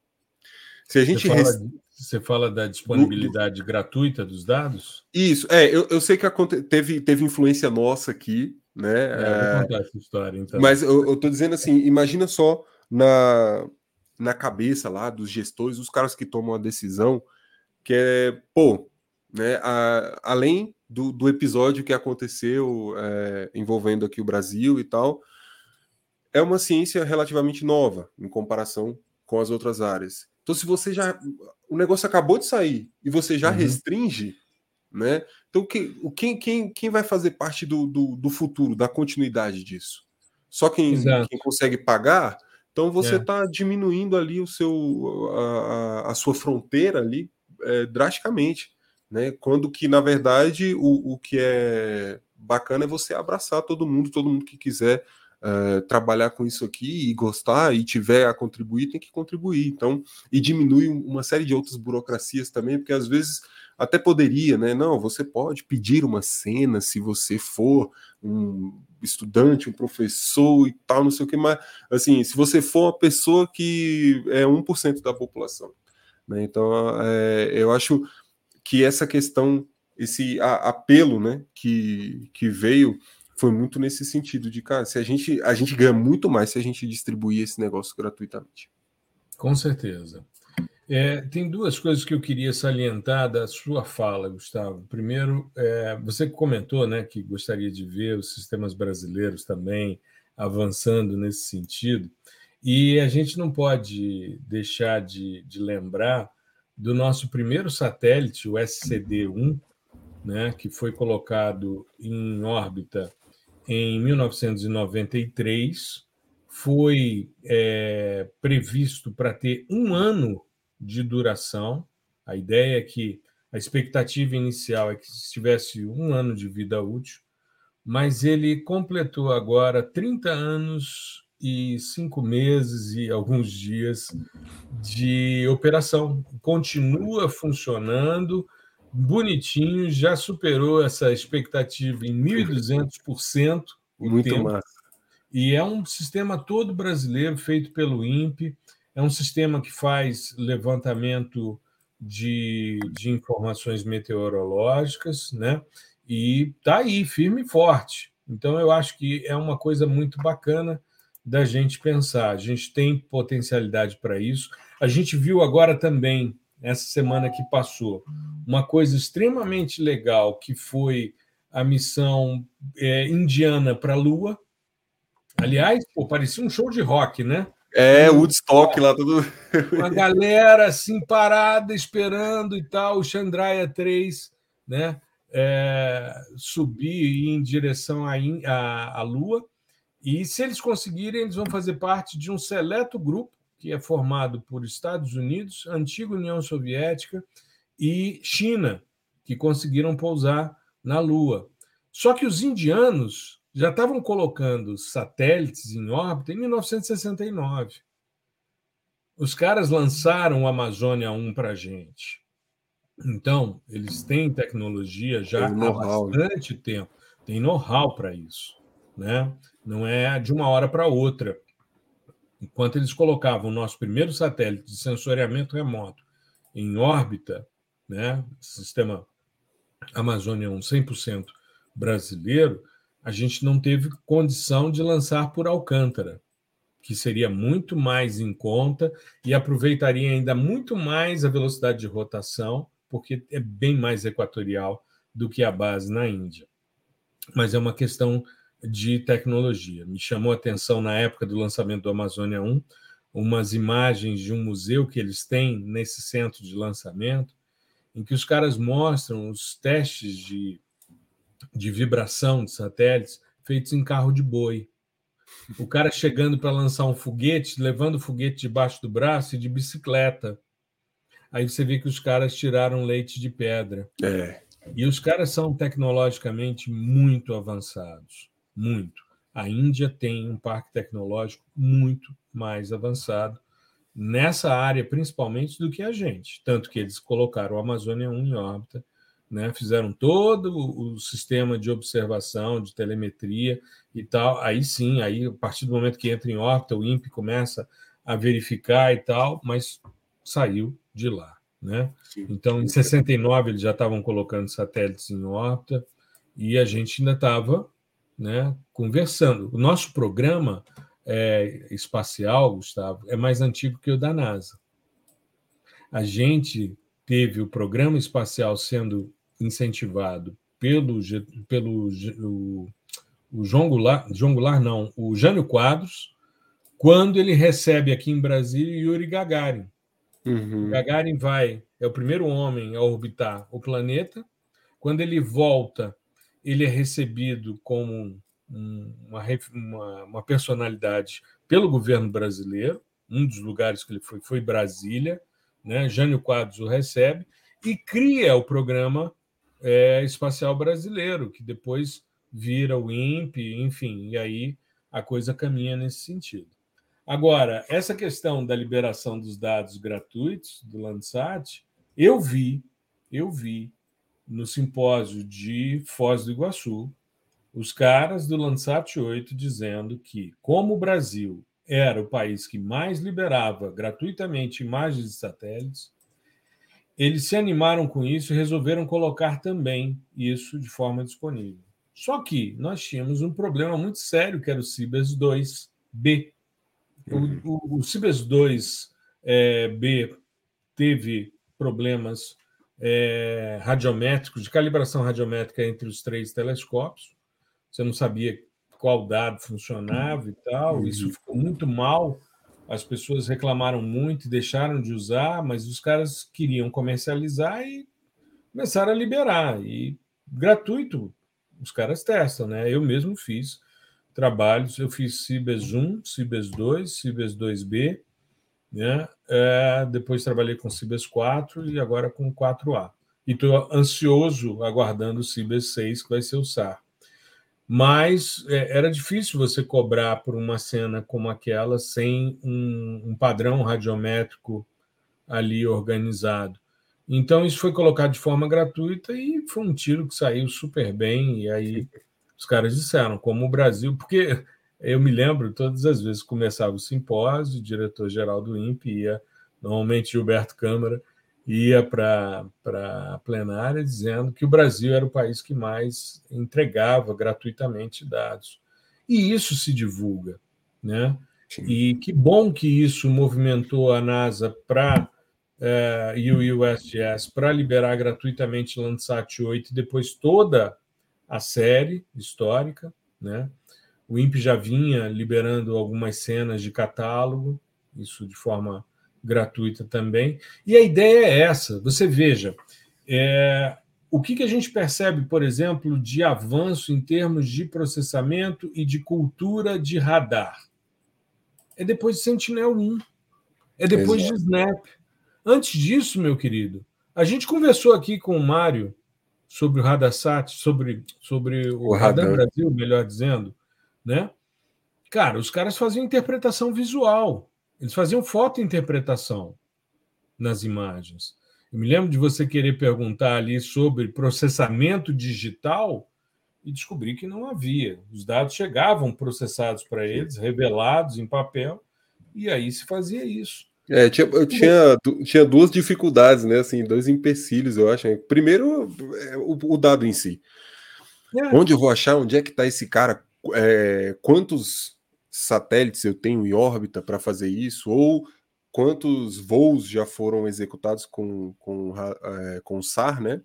Se a gente você fala, você fala da disponibilidade gratuita dos dados? Isso, é, eu, eu sei que teve, teve influência nossa aqui, né? É, é... Vou contar essa história, então. Mas eu, eu tô dizendo assim, imagina só na na cabeça lá dos gestores, os caras que tomam a decisão, que é, pô, né, a, além do, do, episódio que aconteceu é, envolvendo aqui o Brasil e tal, é uma ciência relativamente nova em comparação com as outras áreas. Então, se você já. O negócio acabou de sair e você já uhum. restringe, né? Então, que, quem, quem, quem vai fazer parte do, do, do futuro, da continuidade disso? Só quem, quem consegue pagar então você está é. diminuindo ali o seu a, a sua fronteira ali é, drasticamente, né? Quando que na verdade o, o que é bacana é você abraçar todo mundo, todo mundo que quiser é, trabalhar com isso aqui e gostar e tiver a contribuir tem que contribuir. Então e diminui uma série de outras burocracias também, porque às vezes até poderia, né? Não, você pode pedir uma cena se você for um estudante, um professor e tal, não sei o que, mas assim, se você for uma pessoa que é 1% da população. Né? Então, é, eu acho que essa questão, esse apelo né, que, que veio foi muito nesse sentido de, cara, se a gente, a gente ganha muito mais se a gente distribuir esse negócio gratuitamente. Com certeza. É, tem duas coisas que eu queria salientar da sua fala, Gustavo. Primeiro, é, você comentou né, que gostaria de ver os sistemas brasileiros também avançando nesse sentido, e a gente não pode deixar de, de lembrar do nosso primeiro satélite, o SCD-1, né, que foi colocado em órbita em 1993, foi é, previsto para ter um ano de duração. A ideia é que a expectativa inicial é que tivesse um ano de vida útil, mas ele completou agora 30 anos e cinco meses e alguns dias de operação. Continua funcionando bonitinho, já superou essa expectativa em 1.200% o Muito tempo. Massa. E é um sistema todo brasileiro feito pelo INPE. É um sistema que faz levantamento de, de informações meteorológicas, né? E está aí, firme e forte. Então, eu acho que é uma coisa muito bacana da gente pensar. A gente tem potencialidade para isso. A gente viu agora também, essa semana que passou, uma coisa extremamente legal que foi a missão é, indiana para a Lua. Aliás, pô, parecia um show de rock, né? É, Woodstock lá, tudo. Uma galera assim parada, esperando e tal, o Chandraya 3, né? É, subir em direção à, à, à Lua. E se eles conseguirem, eles vão fazer parte de um seleto grupo que é formado por Estados Unidos, antiga União Soviética e China, que conseguiram pousar na Lua. Só que os indianos já estavam colocando satélites em órbita em 1969. Os caras lançaram o Amazônia 1 para a gente. Então, eles têm tecnologia já há né? bastante tempo, tem know-how para isso. Né? Não é de uma hora para outra. Enquanto eles colocavam o nosso primeiro satélite de sensoriamento remoto em órbita, né, sistema Amazônia 1 100% brasileiro, a gente não teve condição de lançar por Alcântara, que seria muito mais em conta e aproveitaria ainda muito mais a velocidade de rotação, porque é bem mais equatorial do que a base na Índia. Mas é uma questão de tecnologia. Me chamou a atenção na época do lançamento do Amazônia 1 umas imagens de um museu que eles têm nesse centro de lançamento, em que os caras mostram os testes de, de vibração de satélites feitos em carro de boi. O cara chegando para lançar um foguete, levando o foguete debaixo do braço e de bicicleta. Aí você vê que os caras tiraram leite de pedra. É. E os caras são tecnologicamente muito avançados. Muito. A Índia tem um parque tecnológico muito mais avançado nessa área, principalmente, do que a gente. Tanto que eles colocaram o Amazônia 1 em órbita, né? fizeram todo o sistema de observação, de telemetria e tal. Aí sim, aí, a partir do momento que entra em órbita, o INPE começa a verificar e tal, mas saiu de lá. Né? Então, em 69, eles já estavam colocando satélites em órbita e a gente ainda estava né, conversando. O nosso programa é, espacial, Gustavo, é mais antigo que o da NASA. A gente teve o programa espacial sendo incentivado pelo, pelo o, o João Goulart, João Goulart, não, o Jânio Quadros, quando ele recebe aqui em Brasília Yuri Gagarin. Uhum. Gagarin vai, é o primeiro homem a orbitar o planeta. Quando ele volta, ele é recebido como uma, uma, uma, personalidade pelo governo brasileiro. Um dos lugares que ele foi foi Brasília. Né? Jânio Quadros o recebe e cria o programa é, espacial brasileiro, que depois vira o INPE, enfim, e aí a coisa caminha nesse sentido. Agora, essa questão da liberação dos dados gratuitos do Landsat, eu vi, eu vi no simpósio de Foz do Iguaçu, os caras do Landsat 8 dizendo que, como o Brasil era o país que mais liberava gratuitamente imagens de satélites, eles se animaram com isso e resolveram colocar também isso de forma disponível. Só que nós tínhamos um problema muito sério, que era o Cibers 2B. Uhum. O, o, o Cibers 2B é, teve problemas é, radiométricos, de calibração radiométrica entre os três telescópios. Você não sabia qual dado funcionava e tal. Uhum. Isso ficou muito mal. As pessoas reclamaram muito e deixaram de usar, mas os caras queriam comercializar e começaram a liberar. E gratuito, os caras testam, né? Eu mesmo fiz trabalhos, eu fiz Cibes 1, Cibes 2, Cibes 2B, né? É, depois trabalhei com Cibes 4 e agora com 4A. E estou ansioso aguardando o Cibes 6, que vai ser o SAR. Mas é, era difícil você cobrar por uma cena como aquela sem um, um padrão radiométrico ali organizado. Então, isso foi colocado de forma gratuita e foi um tiro que saiu super bem. E aí os caras disseram, como o Brasil, porque eu me lembro, todas as vezes que começava o simpósio, o diretor-geral do INPE ia, normalmente Gilberto Câmara, ia para a plenária dizendo que o Brasil era o país que mais entregava gratuitamente dados. E isso se divulga. Né? E que bom que isso movimentou a NASA para é, e o USGS para liberar gratuitamente Landsat 8 e depois toda a série histórica. Né? O INPE já vinha liberando algumas cenas de catálogo, isso de forma gratuita também. E a ideia é essa: você veja, é, o que, que a gente percebe, por exemplo, de avanço em termos de processamento e de cultura de radar? É depois de Sentinel-1, é depois Exato. de Snap. Antes disso, meu querido, a gente conversou aqui com o Mário sobre o Radarsat, sobre, sobre o, o Radar Brasil, melhor dizendo, né? Cara, os caras faziam interpretação visual, eles faziam fotointerpretação nas imagens. Eu me lembro de você querer perguntar ali sobre processamento digital e descobri que não havia. Os dados chegavam processados para eles, revelados em papel, e aí se fazia isso. É, tinha, eu tinha, tinha duas dificuldades, né? Assim, dois empecilhos, eu acho. Primeiro, é, o, o dado em si. É. Onde eu vou achar? Onde é que está esse cara? É, quantos satélites eu tenho em órbita para fazer isso? Ou quantos voos já foram executados com, com, é, com SAR, né?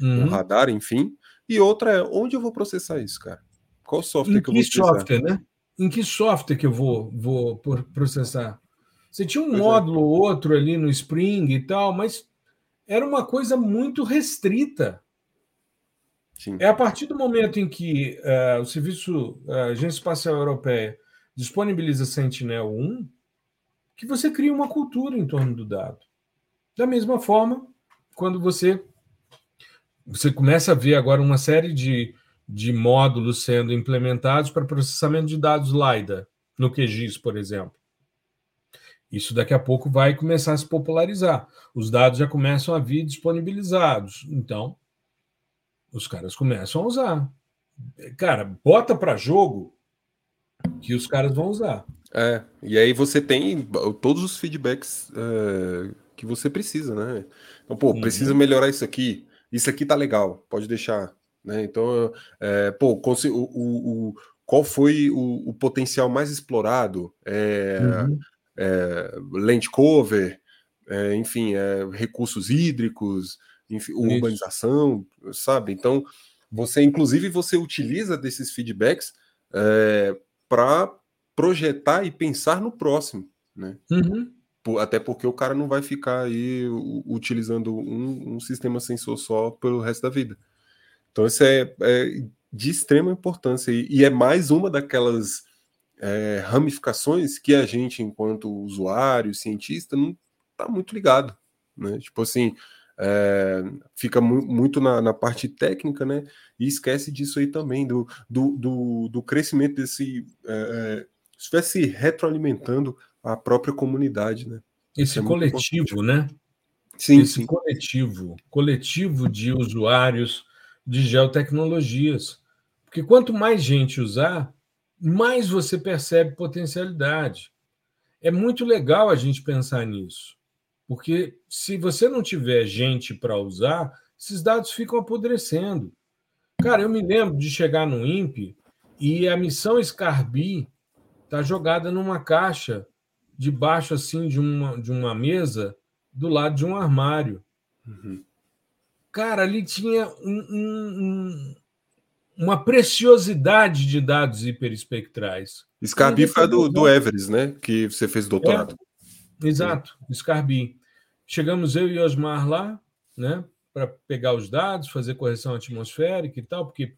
Uhum. Com radar, enfim. E outra é, onde eu vou processar isso, cara? Qual software em que eu vou processar? software, né? Em que software que eu vou, vou processar? Você tinha um pois é. módulo ou é. outro ali no Spring e tal, mas era uma coisa muito restrita. Sim. É a partir do momento em que uh, o Serviço uh, Agência Espacial Europeia disponibiliza Sentinel-1 que você cria uma cultura em torno do dado. Da mesma forma, quando você você começa a ver agora uma série de, de módulos sendo implementados para processamento de dados LiDAR, no QGIS, por exemplo. Isso daqui a pouco vai começar a se popularizar. Os dados já começam a vir disponibilizados. Então, os caras começam a usar. Cara, bota para jogo que os caras vão usar. É, e aí você tem todos os feedbacks é, que você precisa, né? Então, pô, uhum. precisa melhorar isso aqui. Isso aqui tá legal, pode deixar. Né? Então, é, pô, o, o, o, qual foi o, potencial mais explorado? É, uhum é, land cover, é, enfim, é, recursos hídricos, enfim, urbanização, sabe? Então, você, inclusive, você utiliza desses feedbacks é, para projetar e pensar no próximo, né? Uhum. Até porque o cara não vai ficar aí utilizando um, um, sistema sensor só pelo resto da vida. Então, isso é, é de extrema importância e, e é mais uma daquelas é, ramificações que a gente, enquanto usuário, cientista, não está muito ligado. Né? Tipo assim, é, fica mu muito na, na, parte técnica, né? E esquece disso aí também, do, do, do, do crescimento desse. É, estivesse retroalimentando a própria comunidade, né? Esse é coletivo, né? Sim, Esse sim. coletivo, coletivo de usuários de geotecnologias. Porque quanto mais gente usar, mais você percebe potencialidade. É muito legal a gente pensar nisso, porque se você não tiver gente para usar, esses dados ficam apodrecendo. Cara, eu me lembro de chegar no INPE e a missão Scarbi está jogada numa caixa debaixo assim de uma, de uma mesa do lado de um armário. Uhum. Cara, ali tinha um, um, uma preciosidade de dados hiperespectrais. Scarbi foi do, do Everest, né? Que você fez doutorado. É, exato. Scarbi. Chegamos eu e Osmar lá, né? Para pegar os dados, fazer correção atmosférica e tal, porque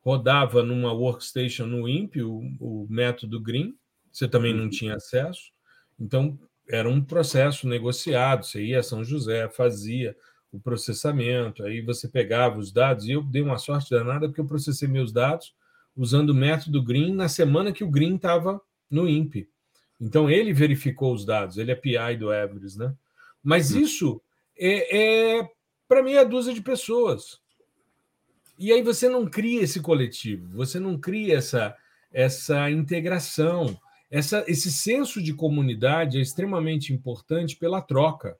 rodava numa workstation no INPE, o, o método Green, você também não uhum. tinha acesso. Então, era um processo negociado. Você ia a São José, fazia, o processamento, aí você pegava os dados, e eu dei uma sorte danada porque eu processei meus dados usando o método Green na semana que o Green estava no INPE. Então ele verificou os dados, ele é PI do Everest, né? Mas hum. isso é, é para meia dúzia de pessoas. E aí você não cria esse coletivo, você não cria essa, essa integração, essa, esse senso de comunidade é extremamente importante pela troca.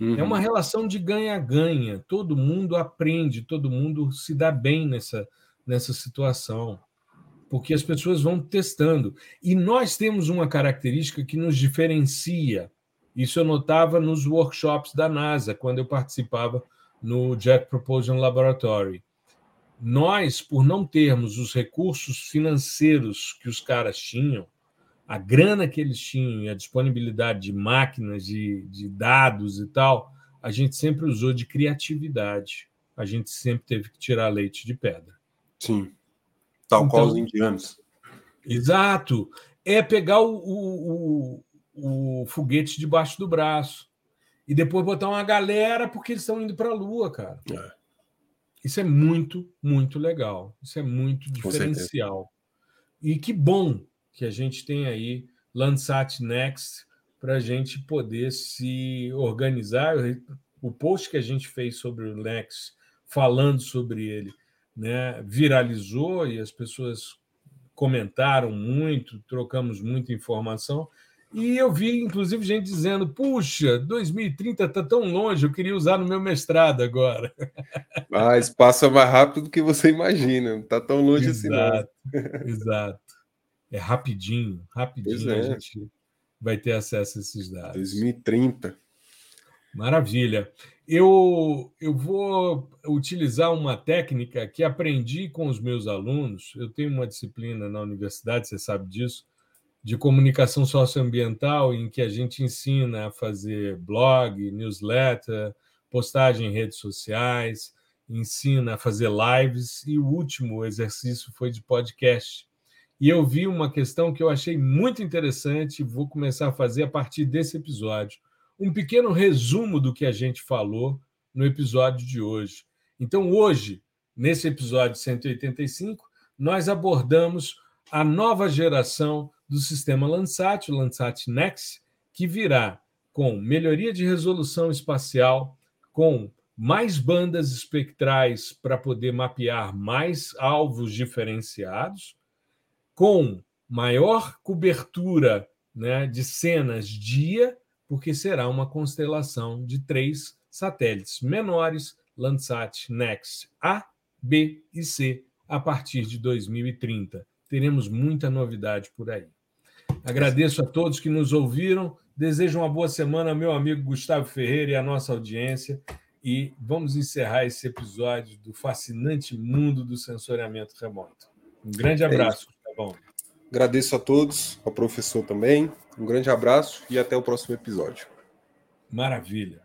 Uhum. É uma relação de ganha-ganha. Todo mundo aprende, todo mundo se dá bem nessa, nessa situação, porque as pessoas vão testando. E nós temos uma característica que nos diferencia. Isso eu notava nos workshops da NASA, quando eu participava no Jet Propulsion Laboratory. Nós, por não termos os recursos financeiros que os caras tinham, a grana que eles tinham, a disponibilidade de máquinas, de, de dados e tal, a gente sempre usou de criatividade. A gente sempre teve que tirar leite de pedra. Sim. Tal então, qual os indianos. Exato. É pegar o, o, o, foguete debaixo do braço e depois botar uma galera porque eles estão indo para a Lua, cara. É. Isso é muito, muito legal. Isso é muito diferencial. E que bom que a gente tem aí Landsat Next para a gente poder se organizar. O post que a gente fez sobre o Next, falando sobre ele, né, viralizou e as pessoas comentaram muito, trocamos muita informação. E eu vi, inclusive, gente dizendo: puxa, 2030 está tão longe, eu queria usar no meu mestrado agora. Mas passa mais rápido do que você imagina, não está tão longe exato, assim, não. Exato. É rapidinho, rapidinho é. a gente vai ter acesso a esses dados. 2030. Maravilha. Eu, eu vou utilizar uma técnica que aprendi com os meus alunos. Eu tenho uma disciplina na universidade, você sabe disso, de comunicação socioambiental, em que a gente ensina a fazer blog, newsletter, postagem em redes sociais, ensina a fazer lives, e o último exercício foi de podcast. E eu vi uma questão que eu achei muito interessante, e vou começar a fazer a partir desse episódio. Um pequeno resumo do que a gente falou no episódio de hoje. Então, hoje, nesse episódio 185, nós abordamos a nova geração do sistema Landsat, o Landsat Next, que virá com melhoria de resolução espacial, com mais bandas espectrais para poder mapear mais alvos diferenciados, com maior cobertura né, de cenas dia, porque será uma constelação de três satélites menores, Landsat Next A, B e C, a partir de 2030. Teremos muita novidade por aí. Agradeço a todos que nos ouviram. Desejo uma boa semana, meu amigo Gustavo Ferreira e a nossa audiência. E vamos encerrar esse episódio do fascinante mundo do sensoriamento remoto. Um grande é abraço, é bom. Agradeço a todos, ao professor também. Um grande abraço e até o próximo episódio. Maravilha.